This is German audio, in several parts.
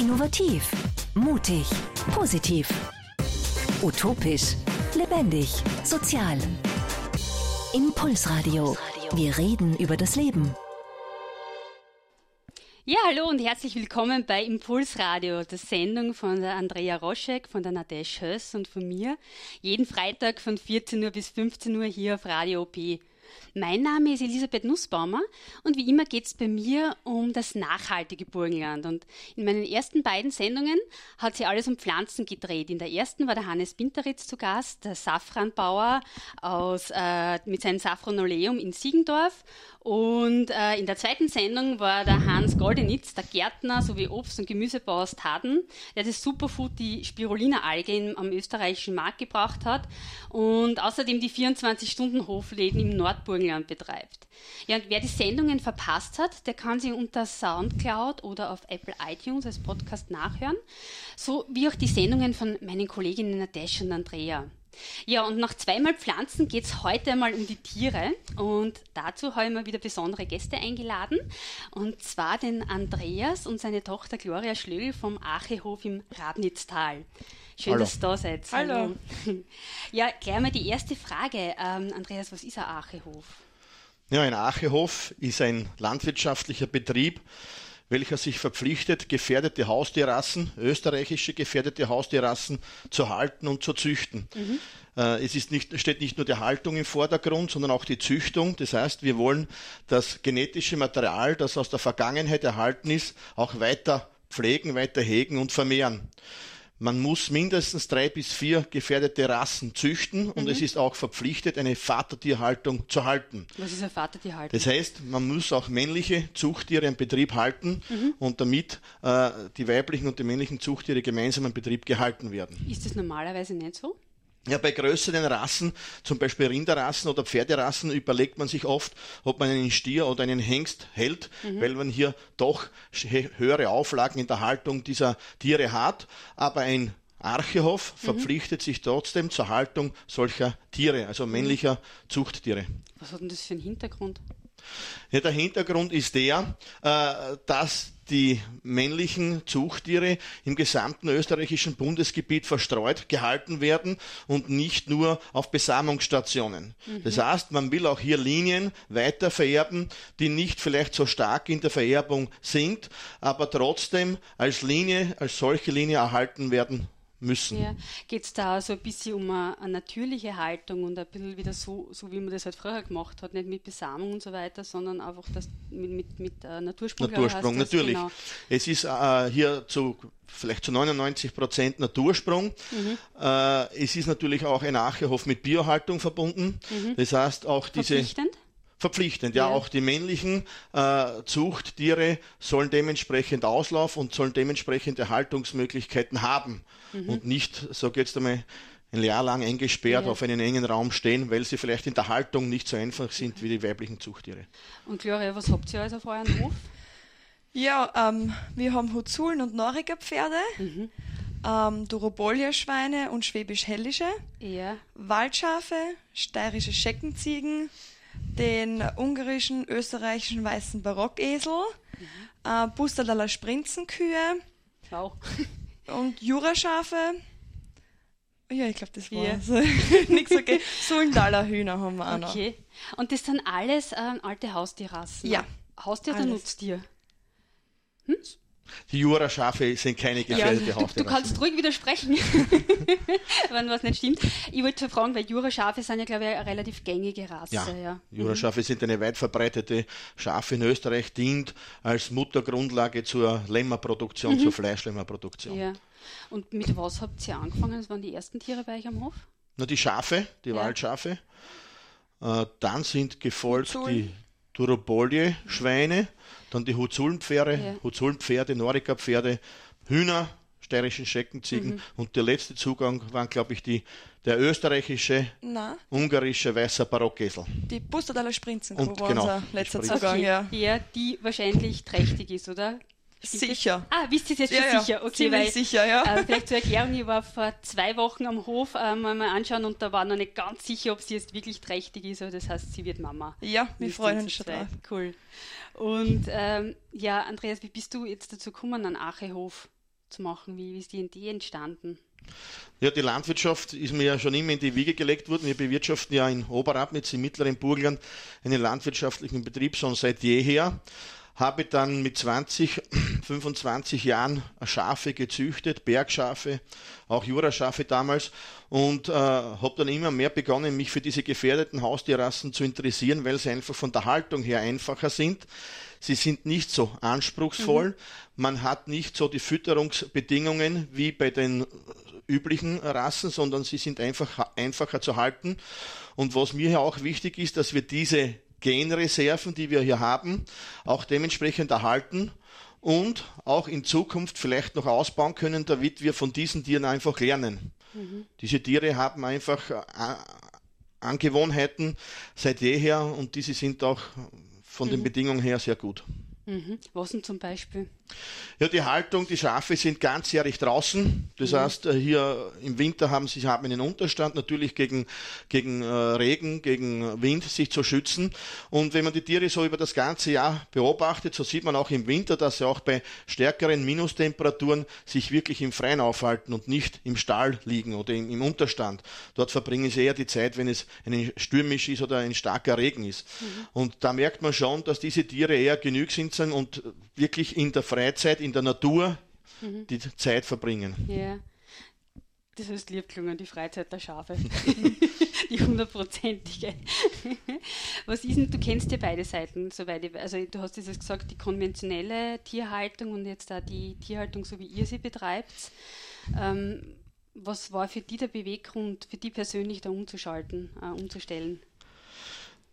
Innovativ, mutig, positiv. Utopisch, lebendig, sozial. Impulsradio. Wir reden über das Leben. Ja, hallo und herzlich willkommen bei Impulsradio, der Sendung von der Andrea Roschek, von der Nadesh Höss und von mir. Jeden Freitag von 14 Uhr bis 15 Uhr hier auf Radio OP. Mein Name ist Elisabeth Nussbaumer und wie immer geht es bei mir um das nachhaltige Burgenland. Und in meinen ersten beiden Sendungen hat sich alles um Pflanzen gedreht. In der ersten war der Hannes Binteritz zu Gast, der Safranbauer aus, äh, mit seinem Safranoleum in Siegendorf. Und äh, in der zweiten Sendung war der Hans Goldenitz, der Gärtner sowie Obst- und Gemüsebauer aus Taden, der das Superfood, die Spirulina-Alge am österreichischen Markt gebracht hat und außerdem die 24-Stunden-Hofläden im Nordburgenland betreibt. Ja, und wer die Sendungen verpasst hat, der kann sie unter Soundcloud oder auf Apple iTunes als Podcast nachhören, so wie auch die Sendungen von meinen Kolleginnen Nadesh und Andrea. Ja, und nach zweimal Pflanzen geht es heute einmal um die Tiere. Und dazu habe ich mal wieder besondere Gäste eingeladen. Und zwar den Andreas und seine Tochter Gloria Schlögl vom Achehof im Rabnitztal. Schön, Hallo. dass du da seid. Hallo. Ja, gleich mal die erste Frage. Ähm, Andreas, was ist ein Achehof? Ja, ein Achehof ist ein landwirtschaftlicher Betrieb, welcher sich verpflichtet, gefährdete Haustierrassen, österreichische gefährdete Haustierrassen zu halten und zu züchten. Äh, Es ist nicht, steht nicht nur die Haltung im Vordergrund, sondern auch die Züchtung. Das heißt, wir wollen das genetische Material, das aus der Vergangenheit erhalten ist, auch weiter pflegen, weiter hegen und vermehren. Man muss mindestens drei bis vier gefährdete Rassen züchten und es ist auch verpflichtet, eine Vatertierhaltung zu halten. Was ist ein Vatertierhaltung? Das heißt, man muss auch männliche Zuchttiere im Betrieb halten und damit äh, die weiblichen und die männlichen Zuchttiere gemeinsam im Betrieb gehalten werden. Ist das normalerweise nicht so? Ja, bei größeren Rassen, zum Beispiel Rinderrassen oder Pferderassen, überlegt man sich oft, ob man einen Stier oder einen Hengst hält, weil man hier doch höhere Auflagen in der Haltung dieser Tiere hat. Aber ein Archehof verpflichtet sich trotzdem zur Haltung solcher Tiere, also männlicher Zuchttiere. Was hat denn das für einen Hintergrund? Ja, der Hintergrund ist der, äh, dass die männlichen Zuchttiere im gesamten österreichischen Bundesgebiet verstreut gehalten werden und nicht nur auf Besamungsstationen. Das heißt, man will auch hier Linien weiter vererben, die nicht vielleicht so stark in der Vererbung sind, aber trotzdem als Linie, als solche Linie erhalten werden müssen. Ja. Geht es da so ein bisschen um eine, eine natürliche Haltung und ein bisschen wieder so, so, wie man das halt früher gemacht hat, nicht mit Besamung und so weiter, sondern einfach das mit, mit, mit äh, Natursprung. Natursprung, natürlich. Genau. Es ist äh, hier zu vielleicht zu 99 Prozent Natursprung. Äh, es ist natürlich auch ein Achehof mit Biohaltung verbunden. Das heißt auch diese Verpflichtend? Verpflichtend, ja, Ja. auch die männlichen äh, Zuchttiere sollen dementsprechend Auslauf und sollen dementsprechende Haltungsmöglichkeiten haben und nicht, so jetzt einmal, ein Jahr lang eingesperrt Ja. auf einen engen Raum stehen, weil sie vielleicht in der Haltung nicht so einfach sind wie die weiblichen Zuchttiere. Und Gloria, was habt ihr also auf eurem Hof? Ja, ähm, wir haben Huzulen und Noriger Pferde, ähm, Durobolia-Schweine und Schwäbisch-Hellische, Ja. Waldschafe, steirische Scheckenziegen, den ungarischen, österreichischen weißen Barockesel, äh, Busterdaler Sprinzenkühe Wow. und Juraschafe. Ja, ich glaube, das Ja. war's. Nichts okay. Sullendaler Hühner haben wir auch noch. Okay. Und das sind alles ähm, alte Haustierrassen? Ja. Haustier oder Alles. Nutztier? Die Juraschafe sind keine gefährdete du, du Haustierrasse. kannst ruhig widersprechen, wenn was nicht stimmt. Ich wollte fragen, weil Juraschafe sind ja, glaube ich, eine relativ gängige Rasse. Ja, Ja. Juraschafe sind eine weit verbreitete Schafe in Österreich, dient als Muttergrundlage zur Lämmerproduktion, zur Fleischlämmerproduktion. ja. Und mit was habt ihr angefangen? Das waren die ersten Tiere bei euch am Hof? Nur die Schafe, die Ja. Waldschafe. Äh, dann sind gefolgt die Durobolie-Schweine, dann die Huzulenpferde, Ja. Huzulenpferde, Norika-Pferde, Hühner, steirischen Scheckenziegen Mhm. und der letzte Zugang waren, glaube ich, die, der österreichische, Na, ungarische weißer Barockesel. die Busterdaler Sprinzenkuh Und war genau, unser die letzter Sprinzen. Zugang, ja. ja, die wahrscheinlich trächtig ist, oder? Sicher. Ah, wisst ihr es jetzt schon ja, sicher? Okay, ziemlich weil, sicher, ja. Äh, vielleicht zur Erklärung, ich war vor zwei Wochen am Hof ähm, mal anschauen und da war noch nicht ganz sicher, ob sie jetzt wirklich trächtig ist, aber das heißt, sie wird Mama. Ja, wir Wisst freuen uns schon drauf. Cool. Und ähm, ja, Andreas, wie bist du jetzt dazu gekommen an Achehof? zu machen? Wie, wie ist die Idee entstanden? Ja, die Landwirtschaft ist mir ja schon immer in die Wiege gelegt worden. Wir bewirtschaften ja in Oberabnitz, im mittleren Burgenland, einen landwirtschaftlichen Betrieb schon seit jeher habe dann mit 20, 25 Jahren Schafe gezüchtet, Bergschafe, auch Juraschafe damals und äh, habe dann immer mehr begonnen, mich für diese gefährdeten Haustierrassen zu interessieren, weil sie einfach von der Haltung her einfacher sind. Sie sind nicht so anspruchsvoll. Mhm. Man hat nicht so die Fütterungsbedingungen wie bei den üblichen Rassen, sondern sie sind einfach einfacher zu halten. Und was mir hier auch wichtig ist, dass wir diese Genreserven, die wir hier haben, auch dementsprechend erhalten und auch in Zukunft vielleicht noch ausbauen können, damit wir von diesen Tieren einfach lernen. Mhm. Diese Tiere haben einfach äh, Angewohnheiten seit jeher und diese sind auch von mhm. den Bedingungen her sehr gut. Mhm. Was denn zum Beispiel? Ja, die Haltung, die Schafe sind ganzjährig draußen. Das mhm. heißt, äh, hier im Winter haben sie haben einen Unterstand, natürlich gegen, gegen äh, Regen, gegen Wind sich zu schützen. Und wenn man die Tiere so über das ganze Jahr beobachtet, so sieht man auch im Winter, dass sie auch bei stärkeren Minustemperaturen sich wirklich im Freien aufhalten und nicht im Stall liegen oder im, im Unterstand. Dort verbringen sie eher die Zeit, wenn es ein stürmisch ist oder ein starker Regen ist. Mhm. Und da merkt man schon, dass diese Tiere eher genügsam sind und wirklich in der Freien Freizeit in der Natur mhm. die Zeit verbringen. Ja. Das ist lieb gelungen, die Freizeit der Schafe. die hundertprozentige. Was ist denn, du kennst ja beide Seiten, soweit ich, also du hast jetzt gesagt, die konventionelle Tierhaltung und jetzt da die Tierhaltung, so wie ihr sie betreibt. Ähm, was war für die der Beweggrund, für die persönlich da umzuschalten, äh, umzustellen?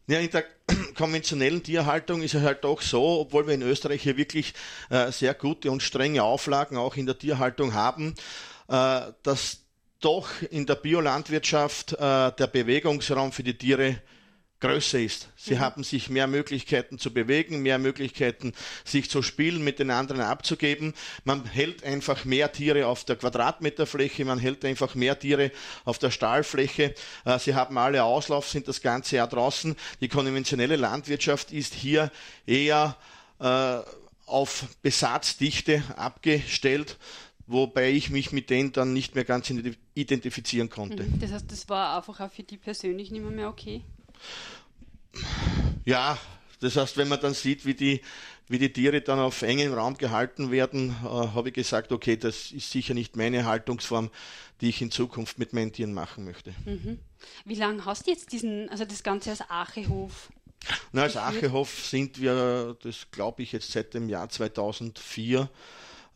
Ja, in der konventionellen Tierhaltung ist es halt doch so, obwohl wir in Österreich hier wirklich äh, sehr gute und strenge Auflagen auch in der Tierhaltung haben, äh, dass doch in der Biolandwirtschaft äh, der Bewegungsraum für die Tiere größer ist. Sie mhm. haben sich mehr Möglichkeiten zu bewegen, mehr Möglichkeiten, sich zu spielen, mit den anderen abzugeben. Man hält einfach mehr Tiere auf der Quadratmeterfläche, man hält einfach mehr Tiere auf der Stahlfläche. Äh, sie haben alle Auslauf, sind das ganze Jahr draußen. Die konventionelle Landwirtschaft ist hier eher äh, auf Besatzdichte abgestellt wobei ich mich mit denen dann nicht mehr ganz identifizieren konnte. Mhm. Das heißt, das war einfach auch für die persönlich nicht mehr, mehr okay? Ja, das heißt, wenn man dann sieht, wie die, wie die Tiere dann auf engem Raum gehalten werden, äh, habe ich gesagt, okay, das ist sicher nicht meine Haltungsform, die ich in Zukunft mit meinen Tieren machen möchte. Mhm. Wie lange hast du jetzt diesen, also das Ganze als Achehof? Na, als Achehof sind wir, das glaube ich, jetzt seit dem Jahr 2004 äh,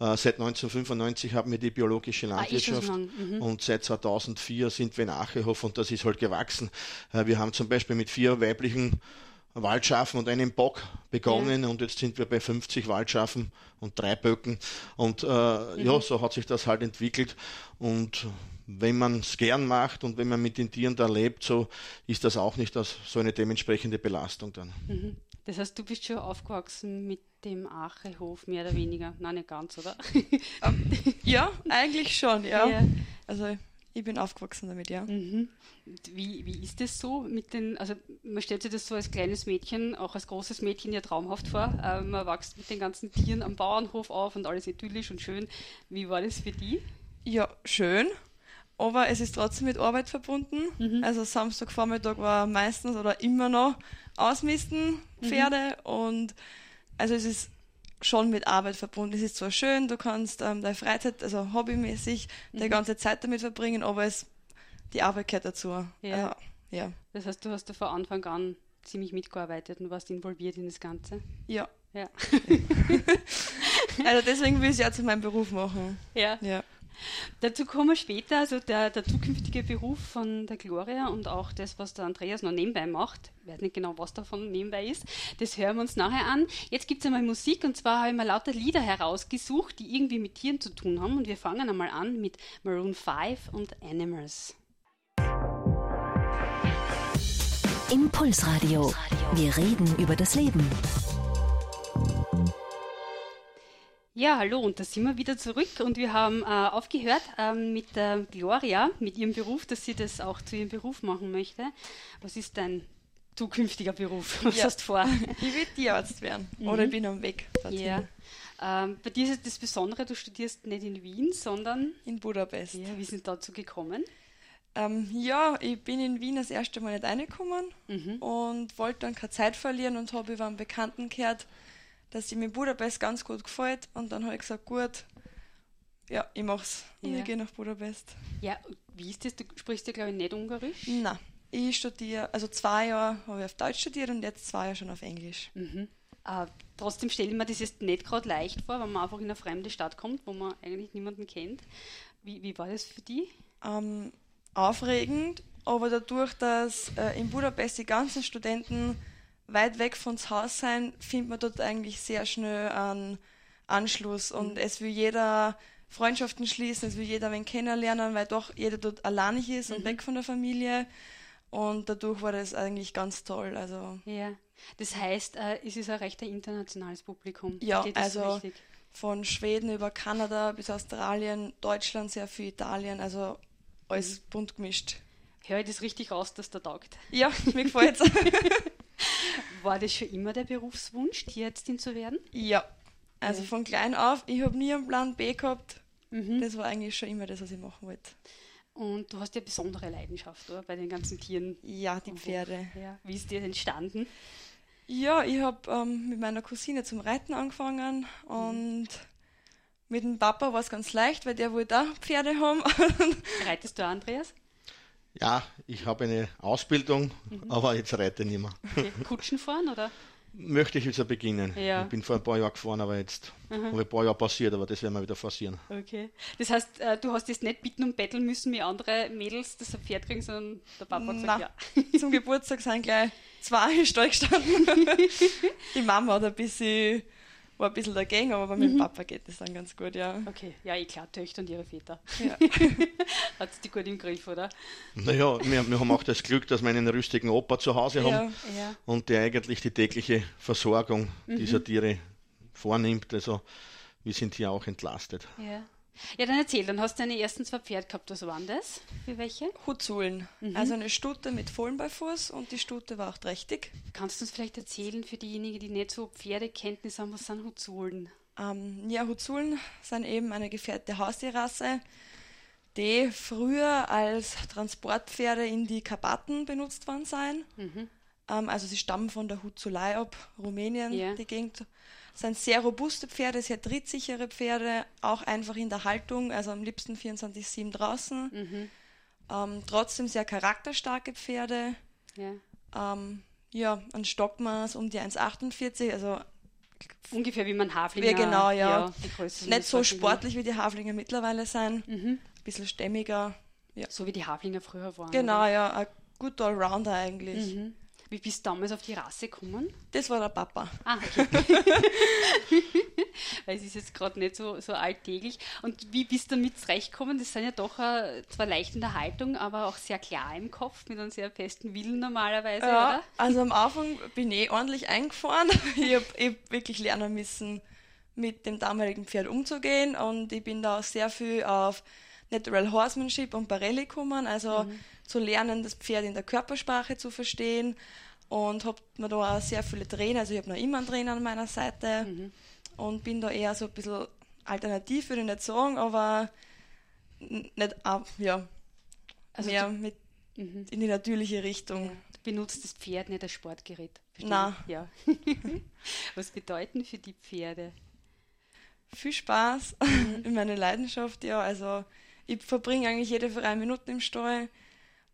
seit 1995 haben wir die biologische ah, Landwirtschaft ah, mhm. und seit 2004 sind wir in Achehof und das ist halt gewachsen. Äh, wir haben zum Beispiel mit vier weiblichen Waldschafen und einem Bock begonnen ja. und jetzt sind wir bei 50 Waldschafen und drei Böcken und äh, mhm. ja, so hat sich das halt entwickelt und wenn man es gern macht und wenn man mit den Tieren da lebt, so ist das auch nicht das, so eine dementsprechende Belastung dann. Mhm. Das heißt, du bist schon aufgewachsen mit dem Achehof, mehr oder weniger. Nein, nicht ganz, oder? ja, eigentlich schon, ja. ja. Also ich bin aufgewachsen damit, ja. Mhm. Wie, wie ist das so mit den, also man stellt sich das so als kleines Mädchen, auch als großes Mädchen ja traumhaft vor. Äh, man wächst mit den ganzen Tieren am Bauernhof auf und alles idyllisch und schön. Wie war das für die? Ja, schön. Aber es ist trotzdem mit Arbeit verbunden. Mhm. Also Samstagvormittag war meistens oder immer noch Ausmisten, mhm. Pferde mhm. und also es ist schon mit Arbeit verbunden. Es ist zwar schön, du kannst ähm, deine Freizeit, also hobbymäßig, mhm. die ganze Zeit damit verbringen, aber es, die Arbeit gehört dazu. Ja. Also, ja. Das heißt, du hast da von Anfang an ziemlich mitgearbeitet und warst involviert in das Ganze? Ja. Ja. also deswegen will ich es ja zu meinem Beruf machen. Ja. ja. Dazu kommen wir später, also der, der, zukünftige Beruf von der Gloria und auch das, was der Andreas noch nebenbei macht. Ich weiß nicht genau, was davon nebenbei ist. Das hören wir uns nachher an. Jetzt gibt es einmal Musik und zwar habe ich mal lauter Lieder herausgesucht, die irgendwie mit Tieren zu tun haben. Und wir fangen einmal an mit Maroon 5 und Animals. Impulsradio. Wir reden über das Leben. Ja, hallo, und da sind wir wieder zurück und wir haben äh, aufgehört ähm, mit der Gloria, mit ihrem Beruf, dass sie das auch zu ihrem Beruf machen möchte. Was ist dein zukünftiger Beruf? Was Ja. hast du vor? Ich will Tierarzt werden. Oder ich bin am Weg. Ja. Ähm, bei dir ist das Besondere, du studierst nicht in Wien, sondern In Budapest. ja, wie sind dazu gekommen? Ähm, ja, ich bin in Wien das erste Mal nicht reingekommen und wollte dann keine Zeit verlieren und habe über einen Bekannten gehört, dass ihm in Budapest ganz gut gefällt. Und dann habe ich gesagt, gut, ja, ich mach's. Und Ja. ich gehe nach Budapest. Ja, wie ist das? Du sprichst ja, glaube ich, nicht Ungarisch. Na, ich studiere, also zwei Jahre habe ich auf Deutsch studiert und jetzt zwei Jahre schon auf Englisch. Mhm. Äh, trotzdem stelle ich mir das jetzt nicht gerade leicht vor, wenn man einfach in eine fremde Stadt kommt, wo man eigentlich niemanden kennt. Wie, wie war das für dich? ähm, aufregend, aber dadurch, dass äh, in Budapest die ganzen Studenten weit weg von zu Hause sein, findet man dort eigentlich sehr schnell einen Anschluss und es will jeder Freundschaften schließen, es will jeder wen kennenlernen, weil doch jeder dort alleinig ist und weg von der Familie und dadurch war das eigentlich ganz toll. Also Ja. Das heißt, äh, es ist ein recht ein internationales Publikum. Ja, also- richtig? von Schweden über Kanada bis Australien, Deutschland sehr viel, Italien, also alles bunt gemischt. Höre ich das richtig raus, dass der taugt? Ja, mir gefällt's. War das schon immer der Berufswunsch, Tierärztin zu werden? Ja, also von klein auf, ich habe nie einen Plan B gehabt. Mhm. Das war eigentlich schon immer das, was ich machen wollte. Und du hast ja besondere Leidenschaft, oder? Bei den ganzen Tieren. Ja, die Pferde. Ja. Wie ist dir entstanden? Ja, ich habe ähm, mit meiner Cousine zum Reiten angefangen und mit dem Papa war es ganz leicht, weil der wollte auch Pferde haben. Reitest du, Andreas? Ja, ich habe eine Ausbildung, Mhm. aber jetzt reite ich nicht mehr. Okay. Kutschen fahren, oder? Möchte ich wieder beginnen. Ja. Ich bin vor ein paar Jahren gefahren, aber jetzt habe ein paar Jahre passiert, aber das werden wir wieder forcieren. Okay. Das heißt, äh, du hast jetzt nicht bitten und betteln müssen, wie andere Mädels das ein Pferd kriegen, sondern der Papa hat gesagt, Na. ja. zum Geburtstag sind gleich zwei Stall gestanden. die Mama hat ein bisschen, war ein bisschen dagegen, aber bei meinem Papa geht das dann ganz gut, ja. Okay, ja, eh klar, Töchter und ihre Väter. ja. Hat die gut im Griff, oder? Naja, wir, wir haben auch das Glück, dass wir einen rüstigen Opa zu Hause haben ja. Ja. und der eigentlich die tägliche Versorgung Mhm. dieser Tiere vornimmt. Also wir sind hier auch entlastet. Ja. Ja, dann erzähl, dann hast du deine ersten zwei Pferde gehabt. Was waren das? Für welche? Hutzulen. Also eine Stute mit Fohlen bei Fuß und die Stute war auch trächtig. Kannst du uns vielleicht erzählen, für diejenigen, die nicht so Pferdekenntnis haben, was sind Huzulen? Ähm, ja, Hutzulen sind eben eine gefährdete Haustierrasse, die früher als Transportpferde in die Karpaten benutzt worden sein. Ähm, also sie stammen von der Huzulei ab, Rumänien, Ja. die Gegend. Sind sehr robuste Pferde, sehr trittsichere Pferde, auch einfach in der Haltung, also am liebsten 24-7 draußen. Ähm, trotzdem sehr charakterstarke Pferde. Ja. Ähm, ja, ein Stockmaß um die 1,48, also Ungefähr wie man Haflinger. Ja, genau, ja. Größe nicht so sportlich wie die Haflinger mittlerweile sein. Mhm. Ein bisschen stämmiger. Ja. So wie die Haflinger früher waren. Genau, oder? ja, ein guter Allrounder eigentlich. Mhm. Wie bist du damals auf die Rasse gekommen? Das war der Papa. Ah, okay. Weil es ist jetzt gerade nicht so, so alltäglich. Und wie bist du damit zurechtgekommen? Das sind ja doch äh, zwar leicht in der Haltung, aber auch sehr klar im Kopf, mit einem sehr festen Willen normalerweise, Ja, oder? also am Anfang bin ich eh ordentlich eingefahren. Ich habe hab wirklich lernen müssen, mit dem damaligen Pferd umzugehen und ich bin da auch sehr viel auf Natural Horsemanship und Barelli gekommen, also zu lernen, das Pferd in der Körpersprache zu verstehen und habe mir da auch sehr viele Trainer, also ich habe noch immer einen Trainer an meiner Seite und bin da eher so ein bisschen alternativ, würde ich nicht sagen, aber nicht, ah, ja, Also mehr du- mit Mhm. in die natürliche Richtung. Du benutzt das Pferd nicht als Sportgerät. Na. Ja. Was bedeuten für die Pferde? viel Spaß in meiner Leidenschaft, ja. Also ich verbringe eigentlich jede freie Minute im Stall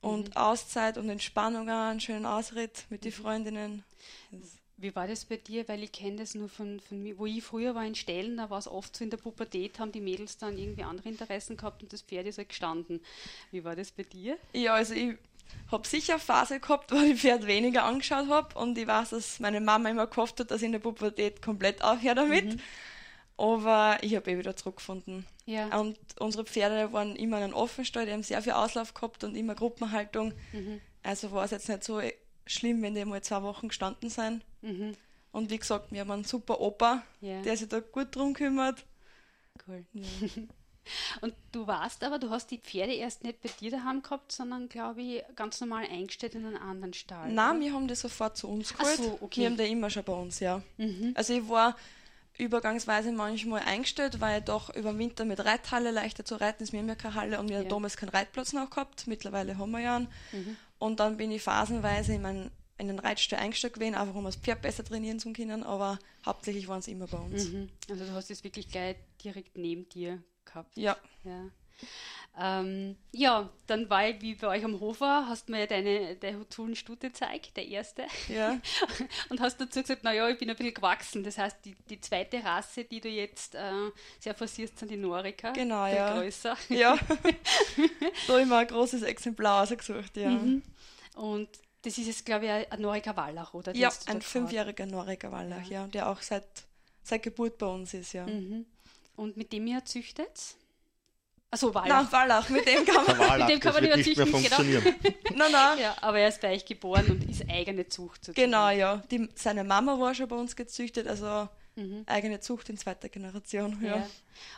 und Auszeit und Entspannung auch, einen schönen Ausritt mit den Freundinnen. Wie war das bei dir? Weil ich kenne das nur von, von mir. Wo ich früher war in Stellen, da war es oft so in der Pubertät, haben die Mädels dann irgendwie andere Interessen gehabt und das Pferd ist halt gestanden. Wie war das bei dir? Ja, also ich habe sicher eine Phase gehabt, wo ich Pferd weniger angeschaut habe und ich weiß, dass meine Mama immer gehofft hat, dass ich in der Pubertät komplett aufhöre damit. Aber ich habe eh wieder zurückgefunden. Ja. Und unsere Pferde waren immer in einem Offenstall, die haben sehr viel Auslauf gehabt und immer Gruppenhaltung. Also war es jetzt nicht so schlimm, wenn die mal zwei Wochen gestanden sind. Mhm. Und wie gesagt, wir haben einen super Opa, Ja. der sich da gut drum kümmert. Cool. Und du warst aber, du hast die Pferde erst nicht bei dir daheim gehabt, sondern, glaube ich, ganz normal eingestellt in einen anderen Stall. Nein, wir haben die sofort zu uns geholt. so, okay. Wir haben die immer schon bei uns, ja. Also ich war übergangsweise manchmal eingestellt, weil doch über den Winter mit Reithalle leichter zu reiten ist. Wir haben ja keine Halle und wir haben damals keinen Reitplatz noch gehabt. Mittlerweile haben wir ja einen. Und dann bin ich phasenweise in, mein, in den Reitstall eingestellt gewesen, einfach um das Pferd besser trainieren zu können, aber hauptsächlich waren sie immer bei uns. Mhm. Also du hast es wirklich gleich direkt neben dir gehabt. Ja. Ja. Ähm, ja, dann war ich, wie bei euch am Hof war, hast mir ja deine, deine Hutulen-Stute gezeigt, der erste. Ja. Und hast dazu gesagt, naja, ich bin ein bisschen gewachsen. Das heißt, die, die zweite Rasse, die du jetzt äh, sehr forcierst, sind die Norika. Genau, ja. größer. Ja. da habe ich mir ein großes Exemplar ausgesucht, ja. Mhm. Und das ist jetzt, glaube ich, ein Norika Wallach, oder? Den Ja, ein fünfjähriger Norika Wallach, ja. der auch seit, seit Geburt bei uns ist, ja. Mhm. Und mit dem ihr züchtet? Achso, Wallach. Nein, Wallach, mit dem kann man. Wallach, Mit dem kann man wird nicht nicht mehr züchten, genau. funktionieren. nein, nein. Ja, aber er ist bei euch geboren und ist eigene Zucht sozusagen. Genau, ja. Die, seine Mama war schon bei uns gezüchtet, also eigene Zucht in zweiter Generation. Ja, Ja. ja.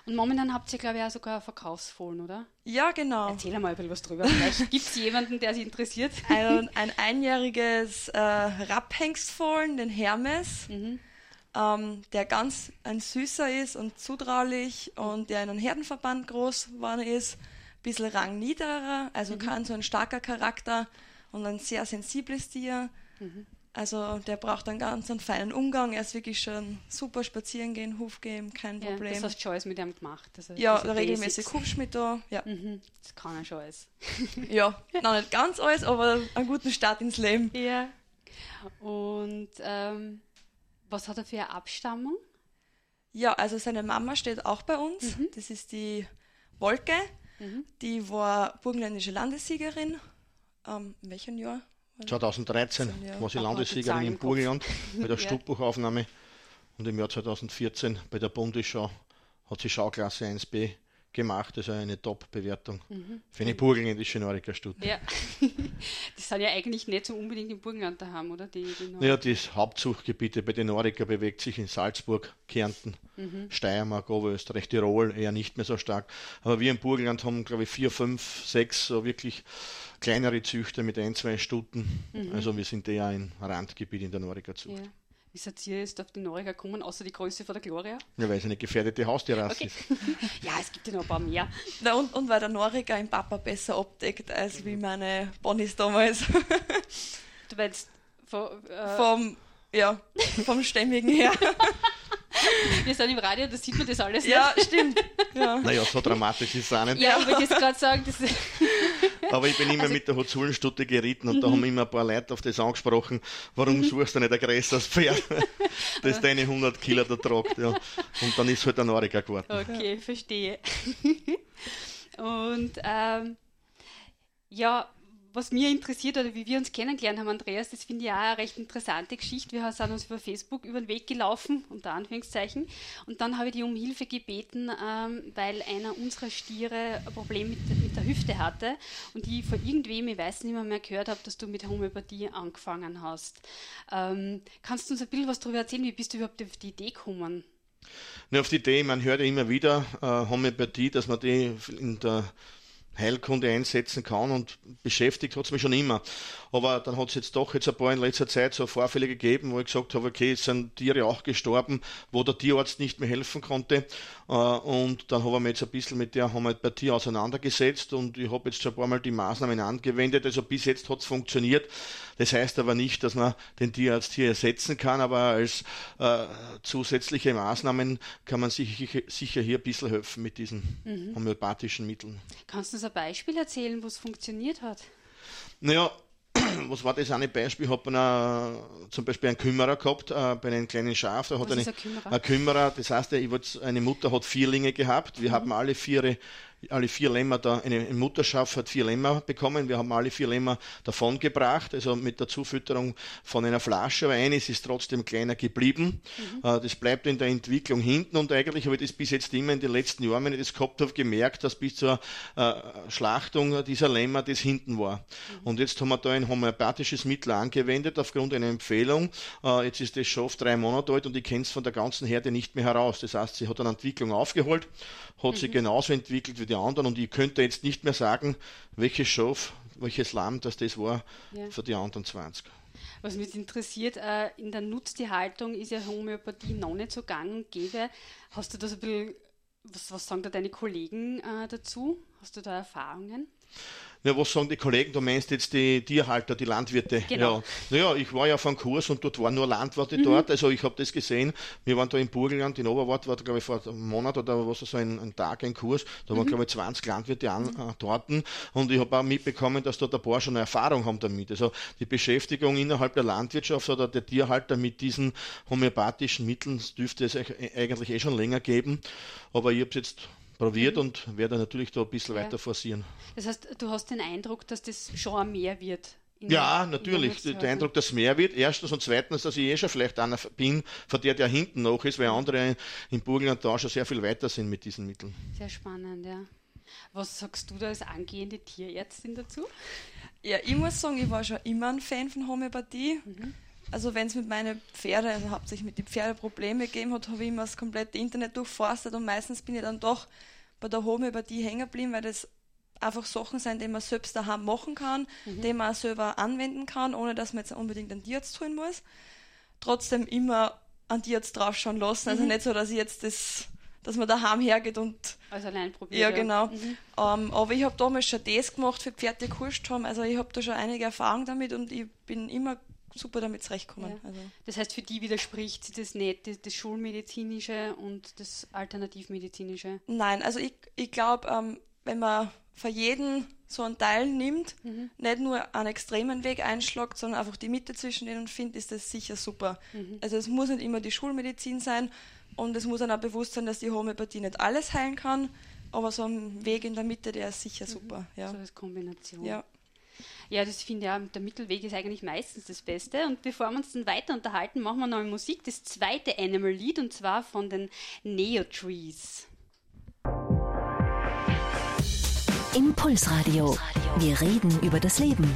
Und momentan habt ihr, glaube ich, auch sogar Verkaufsfohlen, oder? genau. Erzähl einmal ein bisschen was drüber. Vielleicht gibt es jemanden, der sich interessiert. Ein, ein einjähriges äh, Rapphengstfohlen, den Hermes, Mhm. Ähm, der ganz ein süßer ist und zutraulich und der in einem Herdenverband groß geworden ist. Ein bisschen rangniederer, also Mhm. kein so ein starker Charakter und ein sehr sensibles Tier. Mhm. Also der braucht einen ganz einen feinen Umgang. Er ist wirklich schon super spazieren gehen, Huf gehen, kein Ja, Problem. das hast du schon alles mit ihm gemacht. Also ja, diese regelmäßig hupst mit da. Ja, Mhm. Das kann er schon alles. ja. noch nicht ganz alles, aber einen guten Start ins Leben. Ja. Und ähm, was hat er für eine Abstammung? Ja, also seine Mama steht auch bei uns. Mhm. Das ist die Wolke. Die war burgenländische Landessiegerin. Ähm, in welchem Jahr? 2013 Ja. war sie Landessiegerin im. Burgenland bei der Ja. Stubbuchaufnahme und im Jahr 2014 bei der Bundesschau hat sie Schauklasse 1b gemacht, also eine Top-Bewertung Mhm. für eine burgenländische Norika-Stute. Ja. die sind ja eigentlich nicht so unbedingt im Burgenland daheim, oder? Die, die noch- Naja, das Hauptzuchtgebiete bei den Norika bewegt sich in Salzburg, Kärnten, Mhm. Steiermark, Oberösterreich, Tirol eher nicht mehr so stark. Aber wir im Burgenland haben, glaube ich, vier, fünf, sechs so wirklich kleinere Züchter mit ein, zwei Stuten. Also wir sind eher ein Randgebiet in der Norika-Zucht. Mhm. Ja. Wie seid ihr jetzt auf die Norika gekommen, außer die Größe von der Gloria? Ja, weil es eine gefährdete Haustierrasse Okay. ist. Ja, es gibt ja noch ein paar mehr. Na, und, und weil der Norika im Papa besser abdeckt als wie meine Ponys damals. Du meinst, von, äh, vom, ja, vom Stämmigen her. wir sind im Radio, da sieht man das alles ja, stimmt. Ja. Naja, so dramatisch ist es auch nicht. nicht. Ja, ich wollte jetzt gerade sagen, das Aber ich bin Also immer mit der Hozulenstute geritten und Mhm. da haben immer ein paar Leute auf das angesprochen, warum suchst du nicht ein größeres Pferd, das deine 100 Kilo da tragt. Ja. Und dann ist halt ein Norika geworden. Okay, verstehe. Und ähm, ja, was mir interessiert oder wie wir uns kennengelernt haben, Andreas, das finde ich auch eine recht interessante Geschichte. Wir sind uns über Facebook über den Weg gelaufen, unter Anführungszeichen. Und dann habe ich dich um Hilfe gebeten, ähm, weil einer unserer Stiere ein Problem mit, mit der Hüfte hatte. Und ich von irgendwem, ich weiß nicht mehr, mehr gehört habe, dass du mit Homöopathie angefangen hast. Ähm, kannst du uns ein bisschen was darüber erzählen? Wie bist du überhaupt auf die Idee gekommen? Nur auf die Idee, man hört ja immer wieder äh, Homöopathie, dass man die in der Heilkunde einsetzen kann und beschäftigt hat es mich schon immer. Aber dann hat es jetzt doch jetzt ein paar in letzter Zeit so Vorfälle gegeben, wo ich gesagt habe, okay, es sind Tiere auch gestorben, wo der Tierarzt nicht mehr helfen konnte. Äh, und dann habe ich mich jetzt ein bisschen mit der Homöopathie auseinandergesetzt und ich habe jetzt schon ein paar Mal die Maßnahmen angewendet. Also bis jetzt hat es funktioniert. Das heißt aber nicht, dass man den Tierarzt hier ersetzen kann, aber als äh, zusätzliche Maßnahmen kann man sich sicher hier ein bisschen helfen mit diesen homöopathischen Mitteln. Kannst du ein Beispiel erzählen, wo es funktioniert hat? Naja, was war das eine Beispiel? Ich habe äh, zum Beispiel einen Kümmerer gehabt, äh, bei einem kleinen Schaf. Da hat eine, ist ein Kümmerer? ein Kümmerer, das heißt, ich eine Mutter hat Vierlinge gehabt. Wir haben alle vier alle vier Lämmer da, eine, eine Mutterschaft hat vier Lämmer bekommen. Wir haben alle vier Lämmer davon gebracht, also mit der Zufütterung von einer Flasche, aber eines ist trotzdem kleiner geblieben. Mhm. Das bleibt in der Entwicklung hinten und eigentlich habe ich das bis jetzt immer in den letzten Jahren, wenn ich das gehabt habe, gemerkt, dass bis zur äh, Schlachtung dieser Lämmer das hinten war. Mhm. Und jetzt haben wir da ein homöopathisches Mittel angewendet aufgrund einer Empfehlung. Äh, jetzt ist das schon auf drei Monate alt und ich kenne es von der ganzen Herde nicht mehr heraus. Das heißt, sie hat eine Entwicklung aufgeholt, hat mhm. sich genauso entwickelt wie die anderen und ich könnte jetzt nicht mehr sagen, welches Schaf, welches Lamm das das war ja. für die anderen 20. Was mich interessiert, äh, in der Nutztierhaltung ist ja Homöopathie noch nicht so gang und gäbe. Hast du da so ein bisschen, was, was sagen da deine Kollegen äh, dazu? Hast du da Erfahrungen? Ja, was sagen die Kollegen? Du meinst jetzt die Tierhalter, die Landwirte? Genau. Ja, naja, ich war ja auf einem Kurs und dort waren nur Landwirte mhm. dort. Also ich habe das gesehen. Wir waren da in Burgenland, in Oberwart, war glaube ich vor einem Monat oder was so ein, ein Tag, ein Kurs. Da waren mhm. glaube ich 20 Landwirte an, äh, dort. Und ich habe auch mitbekommen, dass dort ein paar schon eine Erfahrung haben damit. Also die Beschäftigung innerhalb der Landwirtschaft oder der Tierhalter mit diesen homöopathischen Mitteln dürfte es eigentlich eh schon länger geben. Aber ich habe es jetzt probiert mhm. und werde natürlich da ein bisschen ja. weiter forcieren. Das heißt, du hast den Eindruck, dass das schon mehr wird? Ja, natürlich. Der, Eindruck, dass mehr wird. Erstens und zweitens, dass ich eh schon vielleicht einer bin, von der der hinten noch ist, weil andere in Burgenland da schon sehr viel weiter sind mit diesen Mitteln. Sehr spannend, ja. Was sagst du da als angehende Tierärztin dazu? Ja, ich muss sagen, ich war schon immer ein Fan von Homöopathie. Mhm also wenn es mit meinen Pferden, also hauptsächlich mit den Pferden Probleme gegeben hat, habe ich immer das komplette Internet durchforstet und meistens bin ich dann doch bei der Homöopathie hängen geblieben, weil das einfach Sachen sind, die man selbst daheim machen kann, mhm. die man selber anwenden kann, ohne dass man jetzt unbedingt einen Tierarzt tun muss. Trotzdem immer einen Tierarzt draufschauen lassen. Also mhm. nicht so, dass ich jetzt das, dass man daheim hergeht und. Also allein probiert. Ja, genau. Mhm. Um, ähm, aber ich habe damals schon das gemacht für Pferde, die gekostet haben. Also ich habe da schon einige Erfahrungen damit und ich bin immer super damit zurechtkommen. Ja. Also. Das heißt, für die widerspricht sich das nicht, das, das, Schulmedizinische und das Alternativmedizinische? Nein, also ich, ich glaube, ähm, wenn man für jeden so einen Teil nimmt, mhm. nicht nur einen extremen Weg einschlägt, sondern einfach die Mitte zwischen denen findet, ist das sicher super. Mhm. Also es muss nicht immer die Schulmedizin sein und es muss dann auch bewusst sein, dass die Homöopathie nicht alles heilen kann, aber so ein Weg in der Mitte, der ist sicher mhm. super. Ja. So als Kombination. Ja. Ja, das finde ich ja, der Mittelweg ist eigentlich meistens das Beste. Und bevor wir uns dann weiter unterhalten, machen wir noch Musik. Das zweite Animal Lied und zwar von den Neo Trees. Impulsradio. Wir reden über das Leben.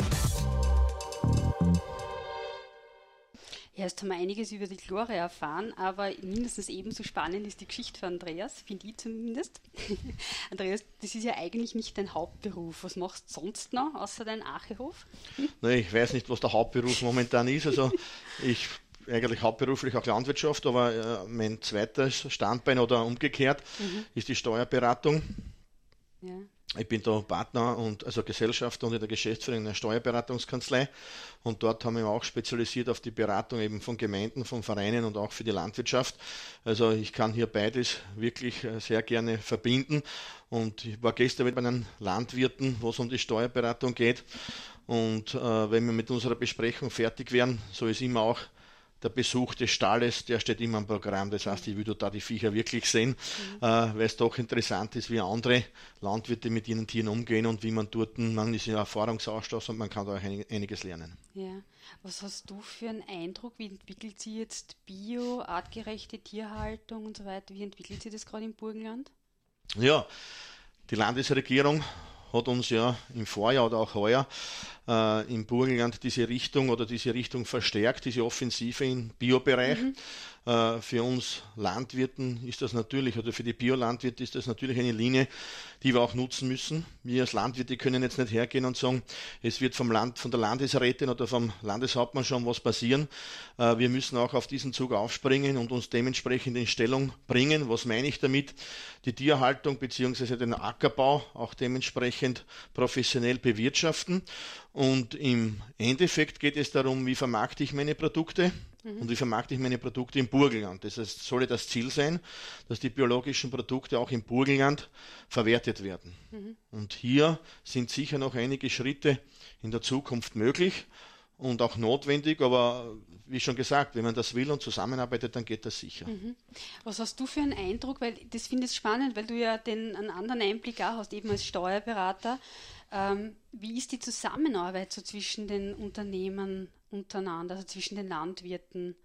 Ja, jetzt haben wir einiges über die Glore erfahren, aber mindestens ebenso spannend ist die Geschichte von Andreas, finde ich zumindest. Andreas, das ist ja eigentlich nicht dein Hauptberuf. Was machst du sonst noch, außer dein Achehof? Hm? Nee, ich weiß nicht, was der Hauptberuf momentan ist. Also ich eigentlich hauptberuflich auch Landwirtschaft, aber äh, mein zweites Standbein oder umgekehrt mhm. ist die Steuerberatung. Ja. Ich bin da Partner und also Gesellschafter und in der Geschäftsführung einer Steuerberatungskanzlei. Und dort haben wir auch spezialisiert auf die Beratung eben von Gemeinden, von Vereinen und auch für die Landwirtschaft. Also ich kann hier beides wirklich äh, sehr gerne verbinden. Und ich war gestern mit meinen Landwirten, wo es um die Steuerberatung geht. Und äh, wenn wir mit unserer Besprechung fertig wären, so ist immer auch der Besuch des Stalles, der steht immer im Programm. Das heißt, ich würde da die Viecher wirklich sehen, mhm. äh, weil es doch interessant ist, wie andere Landwirte mit ihren Tieren umgehen und wie man dort, man ist ja Erfahrungsaustausch und man kann da auch einiges lernen. Ja. Was hast du für einen Eindruck? Wie entwickelt sich jetzt Bio, artgerechte Tierhaltung und so weiter? Wie entwickelt sich das gerade im Burgenland? Ja, die Landesregierung hat uns ja im Vorjahr oder auch heuer äh, im Burgenland diese Richtung oder diese Richtung verstärkt, diese Offensive im Biobereich. Mhm. Äh, für uns Landwirten ist das natürlich, oder für die Biolandwirte ist das natürlich eine Linie, die wir auch nutzen müssen. Wir als Landwirte können jetzt nicht hergehen und sagen, es wird vom Land, von der Landesrätin oder vom Landeshauptmann schon was passieren. Äh, wir müssen auch auf diesen Zug aufspringen und uns dementsprechend in Stellung bringen. Was meine ich damit? Die Tierhaltung bzw. den Ackerbau auch dementsprechend professionell bewirtschaften. Und im Endeffekt geht es darum, wie vermarkte ich meine Produkte mhm. und wie vermarkte ich meine Produkte im Burgenland. Das heißt, soll das Ziel sein, dass die biologischen Produkte auch im Burgenland verwertet werden. Mhm. Und hier sind sicher noch einige Schritte in der Zukunft möglich. Und auch notwendig, aber wie schon gesagt, wenn man das will und zusammenarbeitet, dann geht das sicher. Mhm. Was hast du für einen Eindruck? Weil das finde ich spannend, weil du ja den, einen anderen Einblick auch hast, eben als Steuerberater. Ähm, wie ist die Zusammenarbeit so zwischen den Unternehmen untereinander, also zwischen den Landwirten?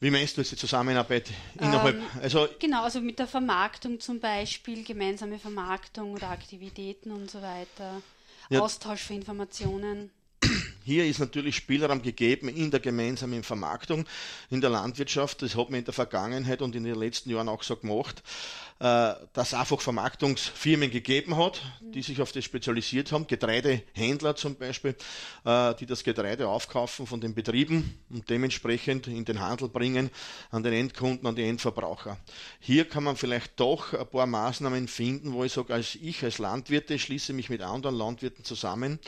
Wie meinst du jetzt die Zusammenarbeit innerhalb? Ähm, also genau, also mit der Vermarktung zum Beispiel, gemeinsame Vermarktung oder Aktivitäten und so weiter, ja. Austausch für Informationen. Hier ist natürlich Spielraum gegeben in der gemeinsamen Vermarktung in der Landwirtschaft. Das hat man in der Vergangenheit und in den letzten Jahren auch so gemacht. Äh, dass einfach Vermarktungsfirmen gegeben hat, die sich auf das spezialisiert haben, Getreidehändler zum Beispiel, äh, die das Getreide aufkaufen von den Betrieben und dementsprechend in den Handel bringen an den Endkunden, an die Endverbraucher. Hier kann man vielleicht doch ein paar Maßnahmen finden, wo ich sage, als ich als Landwirte schließe mich mit anderen Landwirten zusammen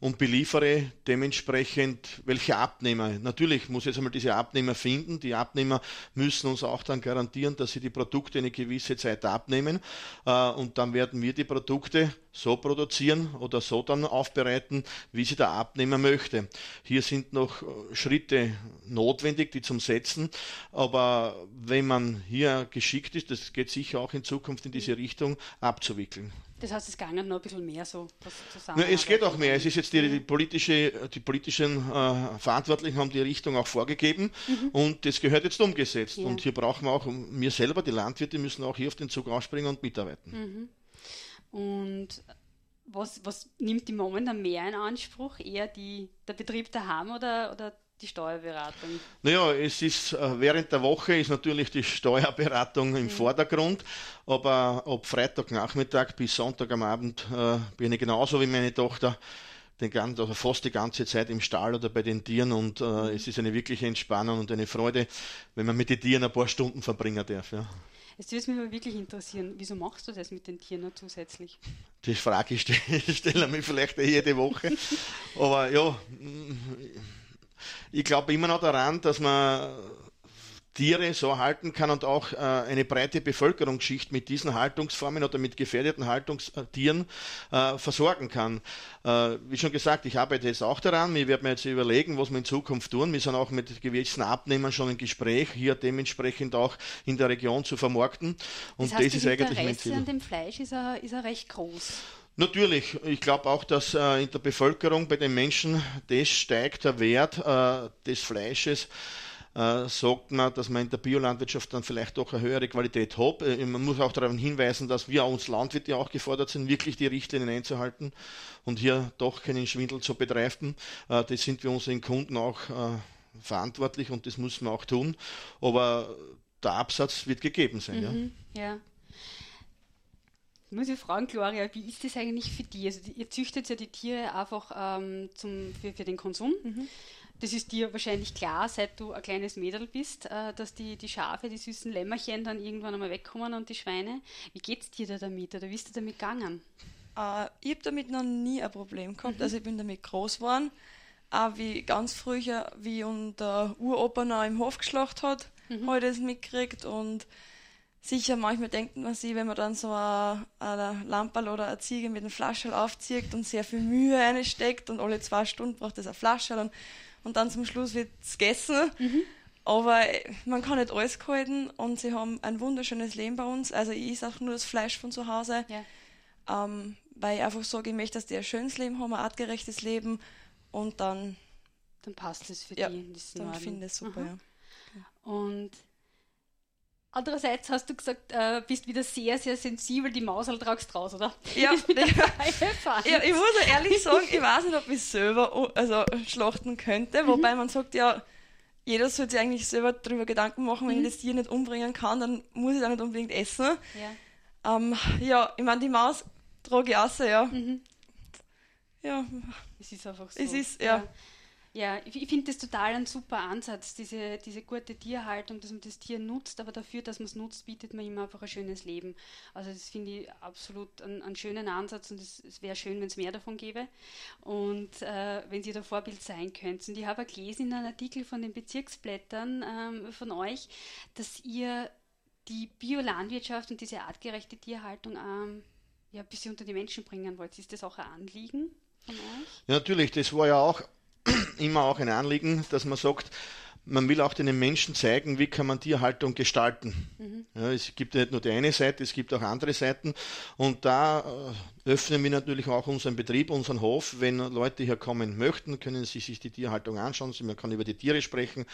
und beliefere dementsprechend welche Abnehmer. Natürlich muss jetzt einmal diese Abnehmer finden. Die Abnehmer müssen uns auch dann garantieren, dass sie die Produkte eine gewisse Zeit abnehmen äh, und dann werden wir die Produkte so produzieren oder so dann aufbereiten, wie sie der Abnehmer möchte. Hier sind noch äh, Schritte notwendig, die zum Setzen, aber wenn man hier geschickt ist, das geht sicher auch in Zukunft in diese Richtung abzuwickeln. Das heißt, es ging noch ein bisschen mehr so. Ja, es geht auch mehr. Es ist jetzt die, die, politische, die politischen äh, Verantwortlichen haben die Richtung auch vorgegeben mhm. und das gehört jetzt umgesetzt. Ja. Und hier brauchen wir auch, wir selber, die Landwirte, müssen auch hier auf den Zug ausspringen und mitarbeiten. Mhm. Und was, was nimmt die momentan mehr in Anspruch? Eher die, der Betrieb daheim oder, oder die Steuerberatung? Naja, es ist äh, während der Woche ist natürlich die Steuerberatung im mhm. Vordergrund, aber ab Freitagnachmittag bis Sonntag am Abend äh, bin ich genauso wie meine Tochter den ganzen, also fast die ganze Zeit im Stall oder bei den Tieren und äh, mhm. es ist eine wirkliche Entspannung und eine Freude, wenn man mit den Tieren ein paar Stunden verbringen darf. Ja. Jetzt würde es mich aber wirklich interessieren, wieso machst du das mit den Tieren noch zusätzlich? Die Frage stelle stell ich mir vielleicht jede Woche. aber ja, ich glaube immer noch daran, dass man Tiere so halten kann und auch äh, eine breite Bevölkerungsschicht mit diesen Haltungsformen oder mit gefährdeten Haltungstieren äh, versorgen kann. Äh, wie schon gesagt, ich arbeite jetzt auch daran. Wir werden jetzt überlegen, was wir in Zukunft tun. Wir sind auch mit gewissen Abnehmern schon im Gespräch, hier dementsprechend auch in der Region zu vermarkten. Und das, heißt, das ist eigentlich mein Ziel. an dem Fleisch ist er, ist er recht groß. Natürlich, ich glaube auch, dass äh, in der Bevölkerung bei den Menschen das steigt, der Wert äh, des Fleisches. Äh, sagt man, dass man in der Biolandwirtschaft dann vielleicht doch eine höhere Qualität hat. Äh, man muss auch darauf hinweisen, dass wir uns Landwirte auch gefordert sind, wirklich die Richtlinien einzuhalten und hier doch keinen Schwindel zu betreiben. Äh, das sind wir unseren Kunden auch äh, verantwortlich und das müssen wir auch tun. Aber der Absatz wird gegeben sein. Mhm, ja. ja. Ich muss ich fragen, Gloria, wie ist das eigentlich für dich? Also ihr züchtet ja die Tiere einfach ähm, zum, für, für den Konsum. Mhm. Das ist dir wahrscheinlich klar, seit du ein kleines Mädel bist, äh, dass die, die Schafe, die süßen Lämmerchen dann irgendwann einmal wegkommen und die Schweine. Wie geht es dir da damit oder wie ist du damit gegangen? Äh, ich habe damit noch nie ein Problem gehabt. Mhm. Also ich bin damit groß geworden. Auch wie ganz früher, wie unser Uropa noch im Hof geschlacht hat, mhm. habe ich das mitgekriegt und Sicher, manchmal denkt man sich, wenn man dann so eine, eine Lampe oder eine Ziege mit einem Flaschel aufzieht und sehr viel Mühe reinsteckt und alle zwei Stunden braucht es ein Flaschel und, und dann zum Schluss wird es gegessen. Mhm. Aber man kann nicht alles gehalten und sie haben ein wunderschönes Leben bei uns. Also ich esse auch nur das Fleisch von zu Hause, ja. ähm, weil ich einfach sage, ich möchte, dass die ein schönes Leben haben, ein artgerechtes Leben und dann... Dann passt es für ja, die. Dann finde ich es super, Aha. ja. Und Andererseits hast du gesagt, äh, bist wieder sehr, sehr sensibel, die Maus halt tragst raus, oder? Ja, ja, ich muss ehrlich sagen, ich weiß nicht, ob ich selber also, schlachten könnte, mhm. wobei man sagt ja, jeder sollte sich eigentlich selber darüber Gedanken machen, wenn mhm. ich das Tier nicht umbringen kann, dann muss ich auch nicht unbedingt essen. Ja, ähm, ja ich meine, die Maus trage ich sehr, ja. Mhm. Ja. Es ist einfach so. Es ist, ja. ja. Ja, ich finde das total ein super Ansatz, diese, diese gute Tierhaltung, dass man das Tier nutzt, aber dafür, dass man es nutzt, bietet man immer einfach ein schönes Leben. Also das finde ich absolut einen, einen, schönen Ansatz und es, es wäre schön, wenn es mehr davon gäbe und äh, wenn Sie da Vorbild sein könnten. Und ich habe gelesen in einem Artikel von den Bezirksblättern ähm, von euch, dass ihr die Biolandwirtschaft und diese artgerechte Tierhaltung ähm, ja, ein bisschen unter die Menschen bringen wollt. Ist das auch ein Anliegen? von euch? Ja, natürlich, das war ja auch immer auch ein Anliegen, dass man sagt, man will auch den Menschen zeigen, wie kann man Tierhaltung gestalten. Mhm. Ja, es gibt ja nicht nur die eine Seite, es gibt auch andere Seiten. Und da äh, öffnen wir natürlich auch unseren Betrieb, unseren Hof. Wenn Leute hier kommen möchten, können sie sich die Tierhaltung anschauen. Man kann über die Tiere sprechen,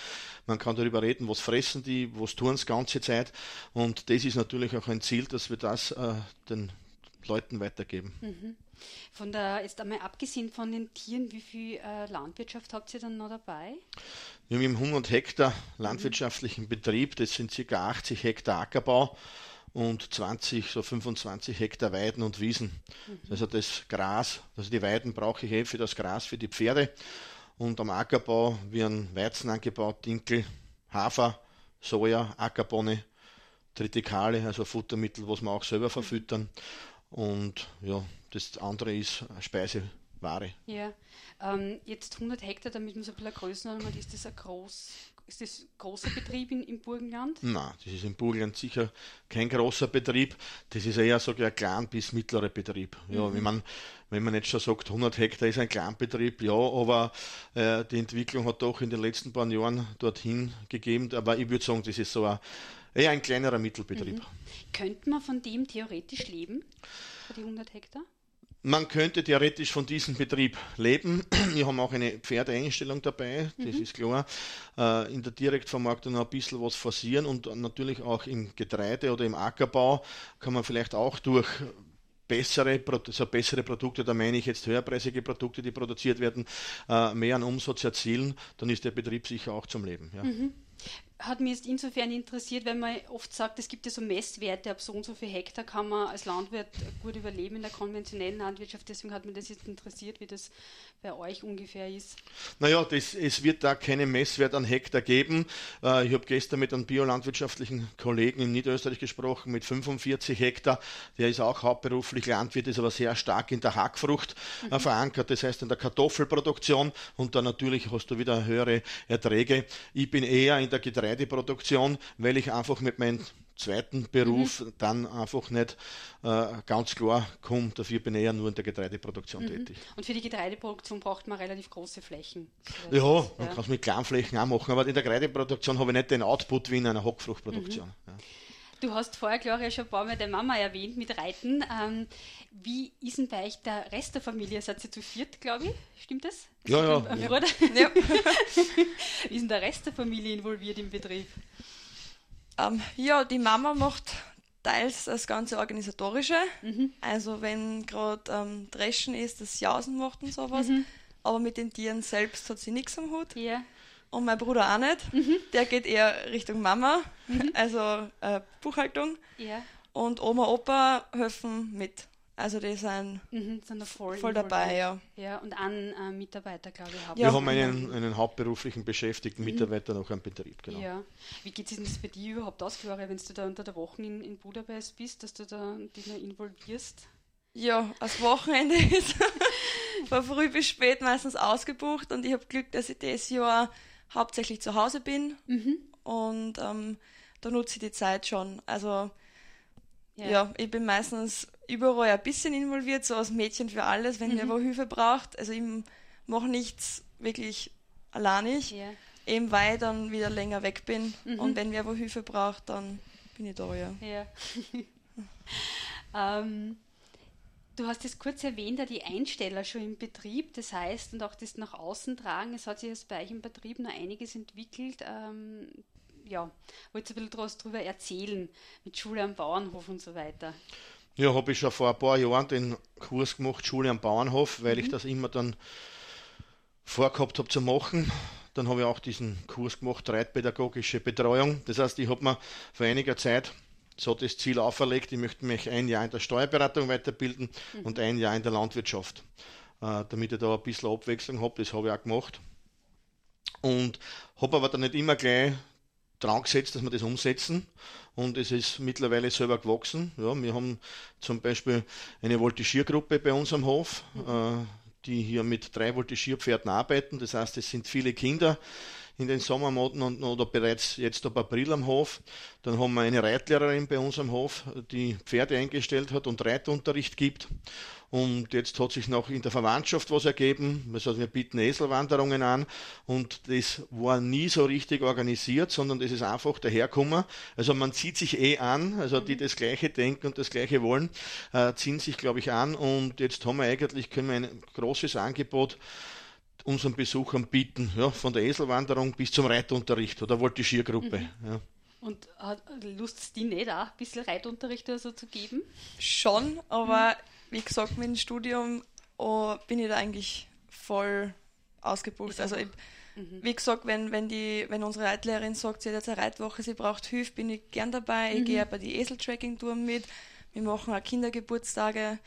man kann darüber reden, was fressen die, was tun sie ganze Zeit. Und das ist natürlich auch ein Ziel, dass wir das äh, den Leuten weitergeben. Mhm. Von der, jetzt einmal abgesehen von den Tieren, wie viel äh, Landwirtschaft habt ihr dann noch dabei? Wir haben 100 Hektar landwirtschaftlichen mhm. Betrieb, das sind ca. 80 Hektar Ackerbau und 20, so 25 Hektar Weiden und Wiesen. Mhm. Also das Gras, also die Weiden brauche ich eh für das Gras für die Pferde. Und am Ackerbau werden Weizen angebaut, Dinkel, Hafer, Soja, Ackerbohne, Tritikale, also Futtermittel, was wir auch selber verfüttern. Und ja, das andere ist Speiseware. Ja, ähm, jetzt 100 Hektar, damit man so ein bisschen Größenordnung hat, ist das ein groß, ist das großer Betrieb in, im Burgenland? Nein, das ist im Burgenland sicher kein großer Betrieb. Das ist eher so ein klein bis mittlerer Betrieb. Ja, mhm. wenn, man, wenn man jetzt schon sagt, 100 Hektar ist ein Kleinbetrieb, ja, aber äh, die Entwicklung hat doch in den letzten paar Jahren dorthin gegeben. Aber ich würde sagen, das ist so ein, eher ein kleinerer Mittelbetrieb. Mhm. Könnte man von dem theoretisch leben, für die 100 Hektar? Man könnte theoretisch von diesem Betrieb leben. Wir haben auch eine Pferdeeinstellung dabei, das mhm. ist klar. Äh, in der Direktvermarktung noch ein bisschen was forcieren und natürlich auch im Getreide oder im Ackerbau kann man vielleicht auch durch bessere, so bessere Produkte, da meine ich jetzt höherpreisige Produkte, die produziert werden, äh, mehr an Umsatz erzielen, dann ist der Betrieb sicher auch zum Leben. Ja. Mhm hat mich jetzt insofern interessiert, weil man oft sagt, es gibt ja so Messwerte, ab so und so viel Hektar kann man als Landwirt gut überleben in der konventionellen Landwirtschaft. Deswegen hat mich das jetzt interessiert, wie das bei euch ungefähr ist. Naja, das, es wird da keinen Messwert an Hektar geben. Äh, ich habe gestern mit einem biolandwirtschaftlichen Kollegen in Niederösterreich gesprochen, mit 45 Hektar. Der ist auch hauptberuflich Landwirt, ist aber sehr stark in der Hackfrucht äh, mhm. verankert, das heißt in der Kartoffelproduktion und dann natürlich hast du wieder höhere Erträge. Ich bin eher in der Getreideproduktion, weil ich einfach mit meinem zweiten Beruf mhm. dann einfach nicht äh, ganz klar komme. Dafür bin ich eher nur in der Getreideproduktion mhm. tätig. Und für die Getreideproduktion braucht man relativ große Flächen. Ja, man ja. kann es mit kleinen Flächen auch machen, aber in der Getreideproduktion habe ich nicht den Output wie in einer Hackfruchtproduktion. Mhm. Ja. Du hast vorher, Gloria, schon ein paar Mal deine Mama erwähnt mit Reiten. Ähm, wie ist denn bei euch der Rest der Familie? Seid ihr zu viert, glaube ich? Stimmt das? Ja, ja. ja. ja. wie ist denn der Rest der Familie involviert im Betrieb? Ähm, ja, die Mama macht teils das ganze Organisatorische. Mhm. Also wenn gerade ähm, Dreschen ist, das Jausen macht und sowas. Mhm. Aber mit den Tieren selbst hat sie nichts am Hut. Ja. Und mein Bruder auch nicht. Mhm. Der geht eher Richtung Mama, mhm. also äh, Buchhaltung. Ja. Und Oma, Opa helfen mit. Also die sind, mhm, sind voll, voll dabei, ja. Ja, und einen äh, Mitarbeiter, glaube ich, haben. Wir haben einen, einen hauptberuflichen beschäftigten mhm. Mitarbeiter noch am Betrieb, genau. Ja. Wie geht es das bei dir überhaupt aus, Florian, wenn du da unter der Woche in, in Budapest bist, dass du da dich noch involvierst? Ja, das Wochenende ist von früh bis spät meistens ausgebucht und ich habe Glück, dass ich dieses Jahr hauptsächlich zu Hause bin mhm. und ähm, da nutze ich die Zeit schon. Also ja. ja. ich bin meistens überall ein bisschen involviert, so als Mädchen für alles, wenn mhm. mir wo Hilfe braucht. Also ich mache nichts wirklich alleinig, ja. eben weil ich dann wieder länger weg bin. Mhm. Und wenn mir wo Hilfe braucht, dann bin ich da, ja. ja. ähm, du hast es kurz erwähnt, die Einsteller schon im Betrieb, das heißt, und auch das nach außen tragen, es hat sich jetzt bei euch im Betrieb noch einiges entwickelt. Ähm, ja, wollt ihr ein bisschen darüber erzählen, mit Schule am Bauernhof und so weiter? Ja, habe ich schon vor ein paar Jahren den Kurs gemacht, Schule am Bauernhof, weil mhm. ich das immer dann vorgehabt habe zu machen. Dann habe ich auch diesen Kurs gemacht, Reitpädagogische Betreuung. Das heißt, ich habe mir vor einiger Zeit so das Ziel auferlegt, ich möchte mich ein Jahr in der Steuerberatung weiterbilden mhm. und ein Jahr in der Landwirtschaft, äh, damit ich da ein bisschen Abwechslung habe. Das habe ich auch gemacht. Und habe aber dann nicht immer gleich dran gesetzt, dass wir das umsetzen. Und es ist mittlerweile selber gewachsen. Ja, wir haben zum Beispiel eine Voltigiergruppe bei uns am Hof, mhm. äh, die hier mit drei Voltigierpferden arbeiten. Das heißt, es sind viele Kinder. in den Sommermonaten und, oder bereits jetzt ab April am Hof. Dann haben wir eine Reitlehrerin bei uns am Hof, die Pferde eingestellt hat und Reitunterricht gibt. Und jetzt hat sich noch in der Verwandtschaft was ergeben. Also wir bieten Eselwanderungen an und das war nie so richtig organisiert, sondern das ist einfach daherkommen. Also man zieht sich eh an, also die mhm. das Gleiche denken und das Gleiche wollen, äh, ziehen sich, glaube ich, an und jetzt haben wir eigentlich, können wir ein großes Angebot unseren Besuchern bieten, ja, von der Eselwanderung bis zum Reitunterricht oder Voltigiergruppe. Mhm. Ja. Und hat Lust die nicht auch ein bisschen Reitunterricht oder so zu geben? Schon, aber mhm wie gesagt, mit dem Studium oh, bin ich da eigentlich voll ausgebucht. Also ich, mhm. wie gesagt, wenn, wenn, die, wenn unsere Reitlehrerin sagt, sie hat jetzt eine Reitwoche, sie braucht Hilfe, bin ich gern dabei. Mhm. Ich gehe bei die Esel-Tracking-Touren mit. Wir machen auch Kindergeburtstage.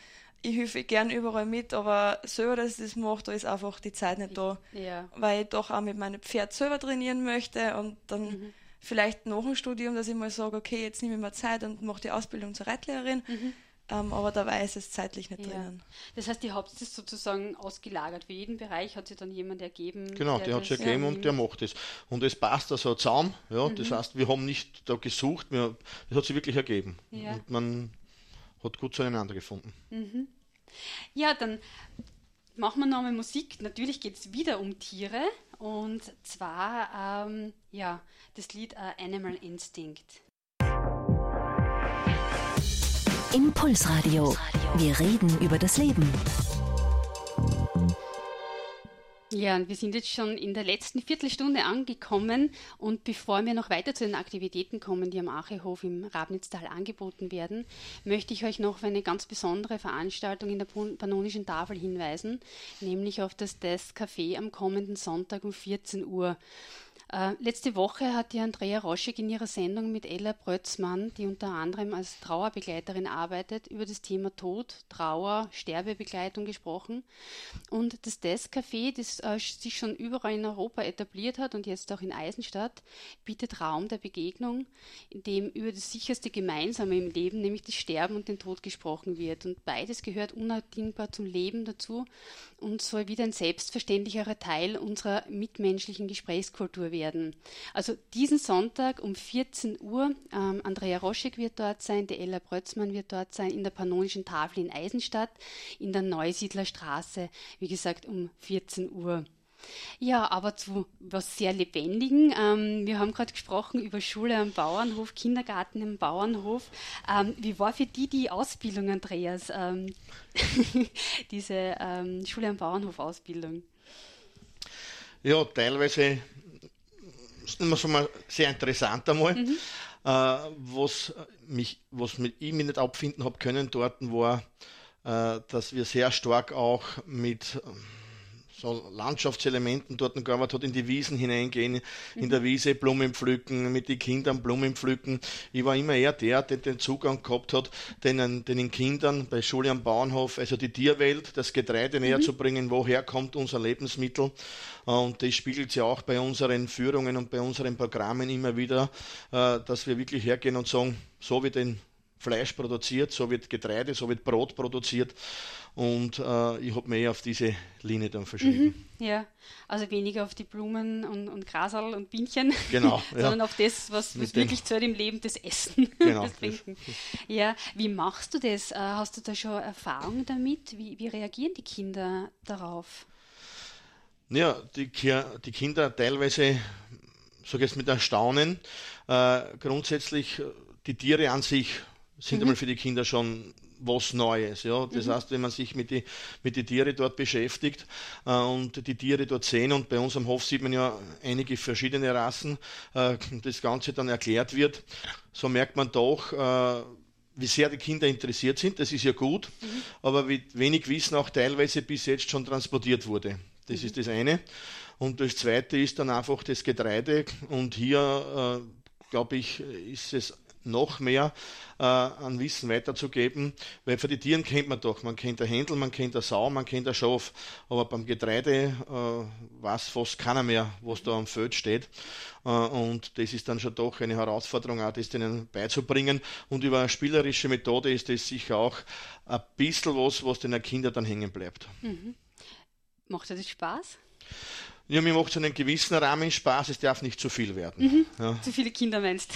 Ich helfe gern überall mit, aber selber, dass ich das mache, da ist einfach die Zeit nicht da. Ja. Weil ich doch auch mit meinem Pferd selber trainieren möchte und dann mhm. vielleicht nach dem Studium, dass ich mal sage, okay, jetzt nehme ich mir Zeit und mache die Ausbildung zur Reitlehrerin. Ähm, aber dabei ist es zeitlich nicht ja. drinnen. Das heißt, die habt es sozusagen ausgelagert. Für jeden Bereich hat sich dann jemand ergeben. Genau, der, der hat sich ergeben und der macht es. Und es passt also zusammen. Ja, mhm. Das heißt, wir haben nicht da gesucht, es hat sich wirklich ergeben. Ja. Und man hat gut zueinander gefunden. Mhm. Ja, dann machen wir nochmal Musik. Natürlich geht es wieder um Tiere. Und zwar ähm, ja, das Lied uh, Animal Instinct. Impulsradio. Wir reden über das Leben. Ja, und wir sind jetzt schon in der letzten Viertelstunde angekommen und bevor wir noch weiter zu den Aktivitäten kommen, die am Achehof im Rabnitztal angeboten werden, möchte ich euch noch auf eine ganz besondere Veranstaltung in der Pannonischen Tafel hinweisen, nämlich auf das Desk Café am kommenden Sonntag um 14 Uhr. Äh, letzte Woche hat die Andrea Roschek in ihrer Sendung mit Ella Brötzmann, die unter anderem als Trauerbegleiterin arbeitet, über das Thema Tod, Trauer, Sterbebegleitung gesprochen. Und das Desk Café, das äh, sich schon überall in Europa etabliert hat und jetzt auch in Eisenstadt, bietet Raum der Begegnung, in dem über das sicherste Gemeinsame im Leben, nämlich das Sterben und den Tod gesprochen wird. Und beides gehört unabdingbar zum Leben dazu und soll wieder ein selbstverständlicherer Teil unserer mitmenschlichen Gesprächskultur werden. Also diesen Sonntag um 14 Uhr, ähm, Andrea Roschek wird dort sein, die Ella Brötzmann wird dort sein, in der Pannonischen Tafel in Eisenstadt, in der Neusiedlerstraße, wie gesagt um 14 Uhr. Ja, aber zu was sehr Lebendigen. Ähm, wir haben gerade gesprochen über Schule am Bauernhof, Kindergarten im Bauernhof. Ähm, wie war für die die Ausbildung, Andreas? Ähm, diese ähm, Schule am Bauernhof Ausbildung? Ja, teilweise ist immer schon mal sehr interessant einmal. Mhm. Äh, was mich, was mit ihm nicht abfinden habe können dort war, äh, dass wir sehr stark auch mit so Landschaftselementen dort gearbeitet hat, in die Wiesen hineingehen, mhm. in der Wiese Blumen pflücken, mit den Kindern Blumen pflücken. Ich war immer eher der, der den Zugang gehabt hat, den, den Kindern bei Schule am Bauernhof, also die Tierwelt, das Getreide näher mhm. zu bringen, woher kommt unser Lebensmittel. Und das spiegelt sich auch bei unseren Führungen und bei unseren Programmen immer wieder, äh, dass wir wirklich hergehen und sagen, so wie den Fleisch produziert, so wird Getreide, so wird Brot produziert. Und äh, ich habe mich auf diese Linie dann verschrieben. Mhm, ja, also weniger auf die Blumen und, und Grasal und Bienchen, genau, sondern ja. auf das, was, was wirklich zählt im Leben, das Essen, genau, das Trinken. Ja, wie machst du das? Äh, hast du da schon Erfahrung damit? Wie, wie reagieren die Kinder darauf? Ja, die, die Kinder teilweise, sage jetzt mit Erstaunen, äh, grundsätzlich die Tiere an sich sind mhm. einmal für die Kinder schon was Neues. Ja? Das mhm. heißt, wenn man sich mit den mit die Tiere dort beschäftigt äh, und die Tiere dort sehen, und bei uns am Hof sieht man ja einige verschiedene Rassen, äh, das Ganze dann erklärt wird, so merkt man doch, äh, wie sehr die Kinder interessiert sind. Das ist ja gut, mhm. aber wie wenig Wissen auch teilweise bis jetzt schon transportiert wurde. Das mhm. ist das eine. Und das zweite ist dann einfach das Getreide. Und hier, äh, glaube ich, ist es noch mehr äh, an Wissen weiterzugeben, weil für die Tieren kennt man doch, man kennt der Händel, man kennt der Sau, man kennt der Schaf, aber beim Getreide äh, weiß fast keiner mehr, was da am Feld steht äh, und das ist dann schon doch eine Herausforderung, auch das denen beizubringen und über eine spielerische Methode ist das sicher auch ein bisschen was, was den Kindern dann hängen bleibt. Mhm. Macht das Spaß? Ja, mir macht es einen gewissen Rahmen Spaß, es darf nicht zu viel werden. Mhm. Ja. Zu viele Kinder meinst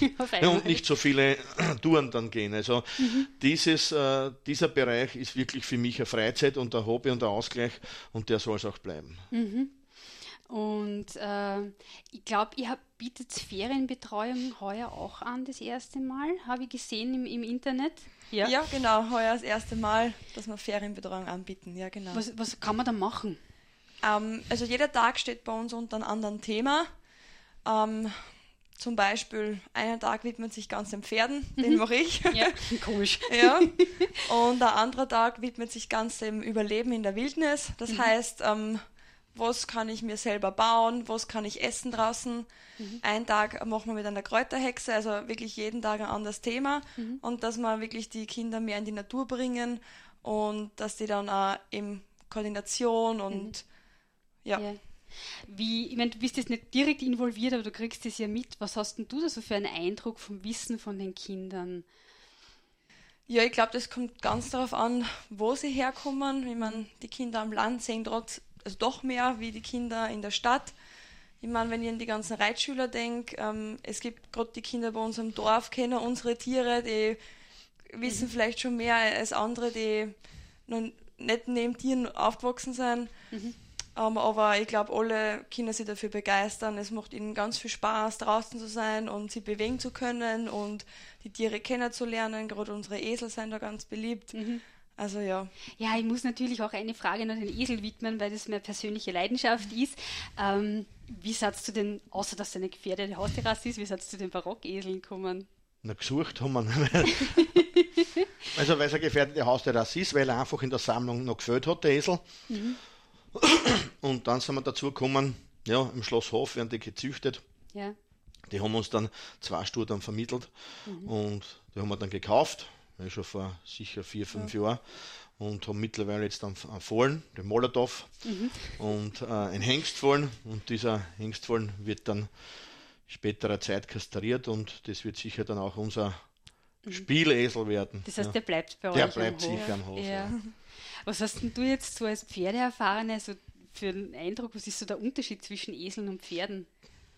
ja. ja, und nicht so viele Touren dann gehen. Also mhm. dieses, äh, dieser Bereich ist wirklich für mich eine Freizeit und ein Hobby und ein Ausgleich und der soll es auch bleiben. Mhm. Und äh, ich glaube, ihr bietet Ferienbetreuung heuer auch an, das erste Mal, habe ich gesehen im, im Internet. Ja. ja, genau, heuer das erste Mal, dass wir Ferienbetreuung anbieten. Ja, genau. Was, was kann man da machen? Ähm, also jeder Tag steht bei uns unter einem anderen Thema. Ähm, zum Beispiel, einen Tag widmet sich ganz den Pferden, mhm. den mache ich. Ja, komisch. ja. Und der andere Tag widmet sich ganz dem Überleben in der Wildnis. Das mhm. heißt, ähm, was kann ich mir selber bauen, was kann ich essen draußen. Mhm. Einen Tag machen wir mit einer Kräuterhexe, also wirklich jeden Tag ein anderes Thema. Mhm. Und dass wir wirklich die Kinder mehr in die Natur bringen und dass die dann auch eben Koordination und mhm. Ja. ja. Wie, ich meine, du bist jetzt nicht direkt involviert, aber du kriegst es ja mit. Was hast denn du da so für einen Eindruck vom Wissen von den Kindern? Ja, ich glaube, das kommt ganz darauf an, wo sie herkommen. Ich meine, die Kinder am Land sehen trotz, also doch mehr wie die Kinder in der Stadt. Ich meine, wenn ich an die ganzen Reitschüler denke, ähm, es gibt gerade die Kinder bei uns im Dorf, kennen unsere Tiere, die wissen mhm. vielleicht schon mehr als andere, die noch nicht neben Tieren aufgewachsen sind. Mhm. Um, ähm, aber ich glaube, alle Kinder sich dafür begeistern. Es macht ihnen ganz viel Spaß, draußen zu sein und sie bewegen zu können und die Tiere kennenzulernen. Gerade unsere Esel sind da ganz beliebt. Mhm. Also ja. Ja, ich muss natürlich auch eine Frage an den Esel widmen, weil das meine persönliche Leidenschaft ist. Ähm, wie sagst du denn, außer dass du eine gefährdete Haustierrasse ist, wie sagst du den Barockeseln kommen? Na, gesucht haben wir. also, weil es eine gefährdete Haustierrasse ist, weil er einfach in der Sammlung noch gefällt hat, der Esel. Mhm. Und dann sind wir dazu gekommen, ja, im Schloss Hof werden die gezüchtet. Ja. Die haben uns dann zwei Stunden vermittelt mhm. und die haben wir dann gekauft, ja, schon vor sicher vier, fünf ja. Jahren und haben mittlerweile jetzt dann einen Fohlen, den Molotow mhm. und äh, ein Hengstfohlen und dieser Hengstfohlen wird dann späterer Zeit kastriert und das wird sicher dann auch unser mhm. Spielesel werden. Das heißt, der bleibt bei euch Der bleibt sicher am Haus. Ja. Was hast denn du jetzt so als Pferdeerfahrene so für einen Eindruck? Was ist so der Unterschied zwischen Eseln und Pferden?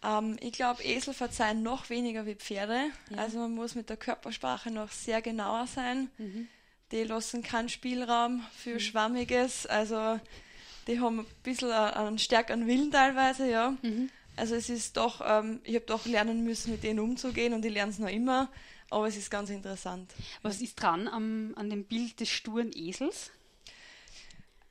Ähm, ich glaube, Esel verzeihen noch weniger wie Pferde. Ja. Also man muss mit der Körpersprache noch sehr genauer sein. Mhm. Die lassen keinen Spielraum für mhm. Schwammiges. Also die haben ein bisschen einen stärkeren Willen teilweise, ja. Mhm. Also es ist doch, ähm, ich habe doch lernen müssen, mit denen umzugehen und ich lerne es noch immer, aber es ist ganz interessant. Was ist dran am, an dem Bild des sturen Esels?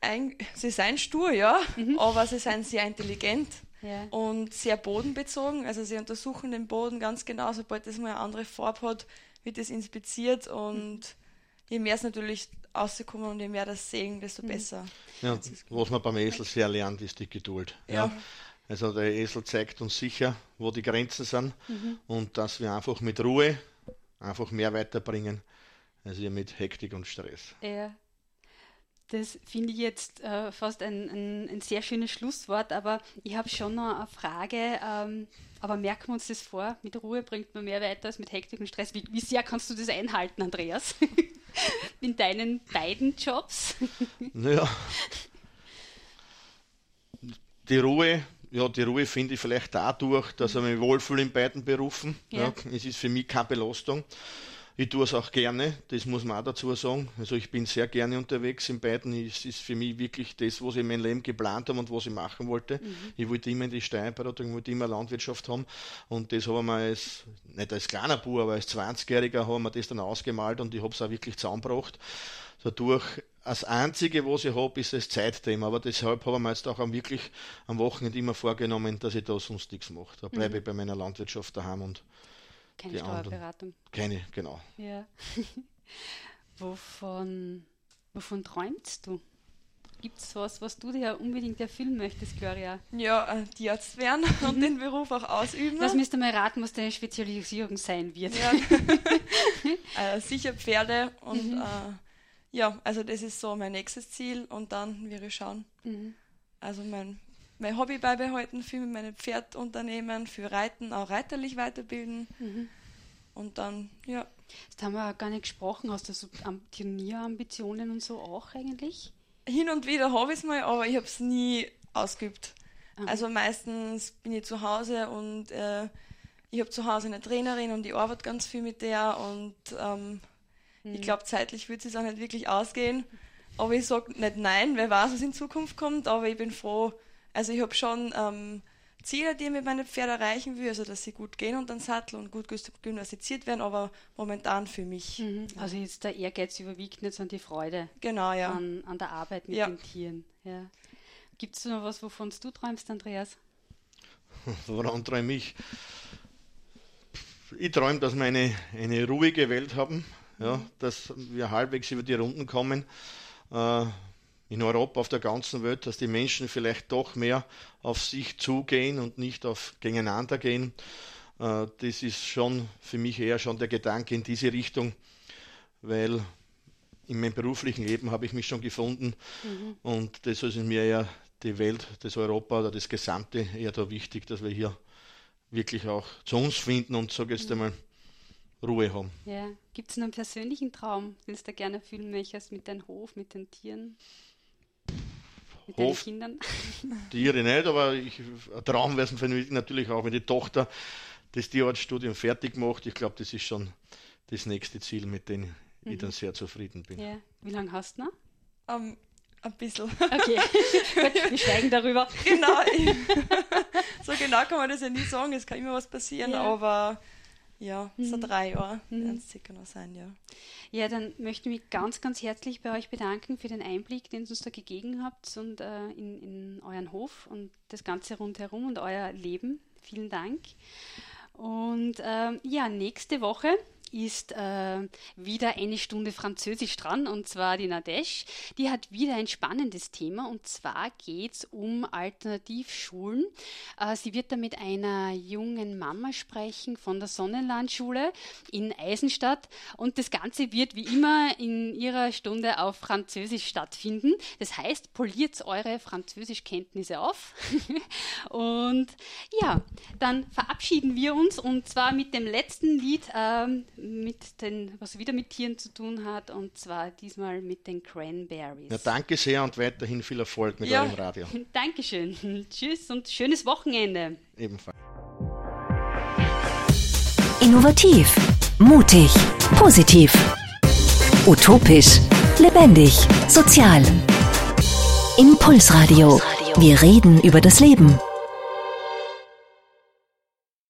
Ein, sie sind stur, ja, mhm. aber sie sind sehr intelligent ja. und sehr bodenbezogen. Also sie untersuchen den Boden ganz genau, sobald es mal eine andere Farbe hat, wird es inspiziert und mhm. je mehr es natürlich rauskommen und je mehr das sehen, desto mhm. besser. Ja, was man beim Esel sehr lernt, ist die Geduld. Ja. ja. Also der Esel zeigt uns sicher, wo die Grenzen sind mhm. und dass wir einfach mit Ruhe einfach mehr weiterbringen, als mit Hektik und Stress. Ja. Das finde ich jetzt äh, fast ein, ein, ein, sehr schönes Schlusswort, aber ich habe schon noch eine Frage. Ähm, aber merken wir uns das vor? Mit Ruhe bringt man mehr weiter als mit Hektik und Stress. Wie, wie sehr kannst du das einhalten, Andreas? In deinen beiden Jobs? naja. Die Ruhe, ja, die Ruhe finde ich vielleicht dadurch, dass ich mich wohlfühle in beiden Berufen. Ja. ja. es ist für mich keine Belastung. Ich tue es auch gerne, das muss man auch dazu sagen. Also ich bin sehr gerne unterwegs in beiden. Es ist für mich wirklich das, was ich in meinem Leben geplant habe und was ich machen wollte. Mhm. Ich wollte immer in die Steuerberatung, ich wollte immer Landwirtschaft haben und das haben wir als, nicht als kleiner Bub, aber als 20-Jähriger haben wir das dann ausgemalt und ich habe es auch wirklich zusammengebracht. Dadurch das Einzige, was ich habe, ist das Zeitthema. Aber deshalb habe ich mir jetzt auch wirklich am Wochenende immer vorgenommen, dass ich da sonst nichts mache. Da bleibe mhm. ich bei meiner Landwirtschaft daheim und keine die Steuerberatung. Anderen. Keine, genau. Ja. wovon, wovon träumst du? Gibt es was, was du dir unbedingt erfüllen möchtest, Gloria? Ja, äh, Tierarzt werden und mhm. den Beruf auch ausüben. Lass müsst mal raten, was deine Spezialisierung sein wird. Ja. äh, sicher Pferde und mhm. äh, ja, also das ist so mein nächstes Ziel und dann wir schauen. Mhm. Also mein mein Hobby beibehalten, viel mit meinem Pferd unternehmen, für Reiten, auch reiterlich weiterbilden. Mhm. Und dann, ja. Das haben wir gar nicht gesprochen. Hast du so Turnierambitionen und so auch eigentlich? Hin und wieder habe ich es mal, aber ich habe es nie ausgeübt. Also meistens bin ich zu Hause und äh, ich habe zu Hause eine Trainerin und ich arbeite ganz viel mit der und ähm, mhm. ich glaube, zeitlich wird es auch nicht wirklich ausgehen. Aber ich sage nicht nein, wer weiß, was in Zukunft kommt, aber ich bin froh. Also ich habe schon ähm, Ziele, die ich mit meinen Pferden erreichen will, also dass sie gut gehen und dann Sattel und gut gymnastiziert werden, aber momentan für mich. Mhm. Also jetzt der Ehrgeiz überwiegt nicht, sondern die Freude genau, ja. an, an der Arbeit mit ja. den Tieren. Ja. Gibt es noch was, wovon du träumst, Andreas? Woran träume ich? Ich träume, dass wir eine, eine ruhige Welt haben, ja, mhm. dass wir halbwegs über die Runden kommen. Äh, in Europa, auf der ganzen Welt, dass die Menschen vielleicht doch mehr auf sich zugehen und nicht auf gegeneinander gehen. Äh, das ist schon für mich eher schon der Gedanke in diese Richtung, weil in meinem beruflichen Leben habe ich mich schon gefunden mhm. und das ist mir ja die Welt, das Europa oder das Gesamte eher da wichtig, dass wir hier wirklich auch zu uns finden und sage jetzt mhm. einmal Ruhe haben. Ja. Gibt es einen persönlichen Traum, den du gerne fühlen möchtest mit deinem Hof, mit den Tieren? Mit Hof, Kindern? Tiere nicht, aber ich, ein Traum wäre es für mich natürlich auch, wenn die Tochter das Tierarztstudium fertig macht. Ich glaube, das ist schon das nächste Ziel, mit dem mhm. ich dann sehr zufrieden bin. Ja. Wie lange hast du noch? Um, ein bisschen. Okay, gut, wir schweigen darüber. Genau. so genau kann man das ja nie sagen, es kann immer was passieren, ja. aber ja, so mhm. drei Jahre mhm. werden es sicher noch sein, ja. Ja, dann möchte ich mich ganz, ganz herzlich bei euch bedanken für den Einblick, den ihr uns da gegeben habt und äh, in, in euren Hof und das Ganze rundherum und euer Leben. Vielen Dank. Und ähm, ja, nächste Woche ist äh, wieder eine Stunde Französisch dran und zwar die Nadesh. Die hat wieder ein spannendes Thema und zwar geht es um Alternativschulen. Äh, sie wird da mit einer jungen Mama sprechen von der Sonnenlandschule in Eisenstadt und das Ganze wird wie immer in ihrer Stunde auf Französisch stattfinden. Das heißt, poliert eure Französischkenntnisse auf. und ja, dann verabschieden wir uns und zwar mit dem letzten Lied. Ähm, mit den, was wieder mit Tieren zu tun hat, und zwar diesmal mit den Cranberries. Ja, danke sehr und weiterhin viel Erfolg mit ja. eurem Radio. Dankeschön. Tschüss und schönes Wochenende. Ebenfalls. Innovativ, mutig, positiv, utopisch, lebendig, sozial. Impulsradio. Wir reden über das Leben.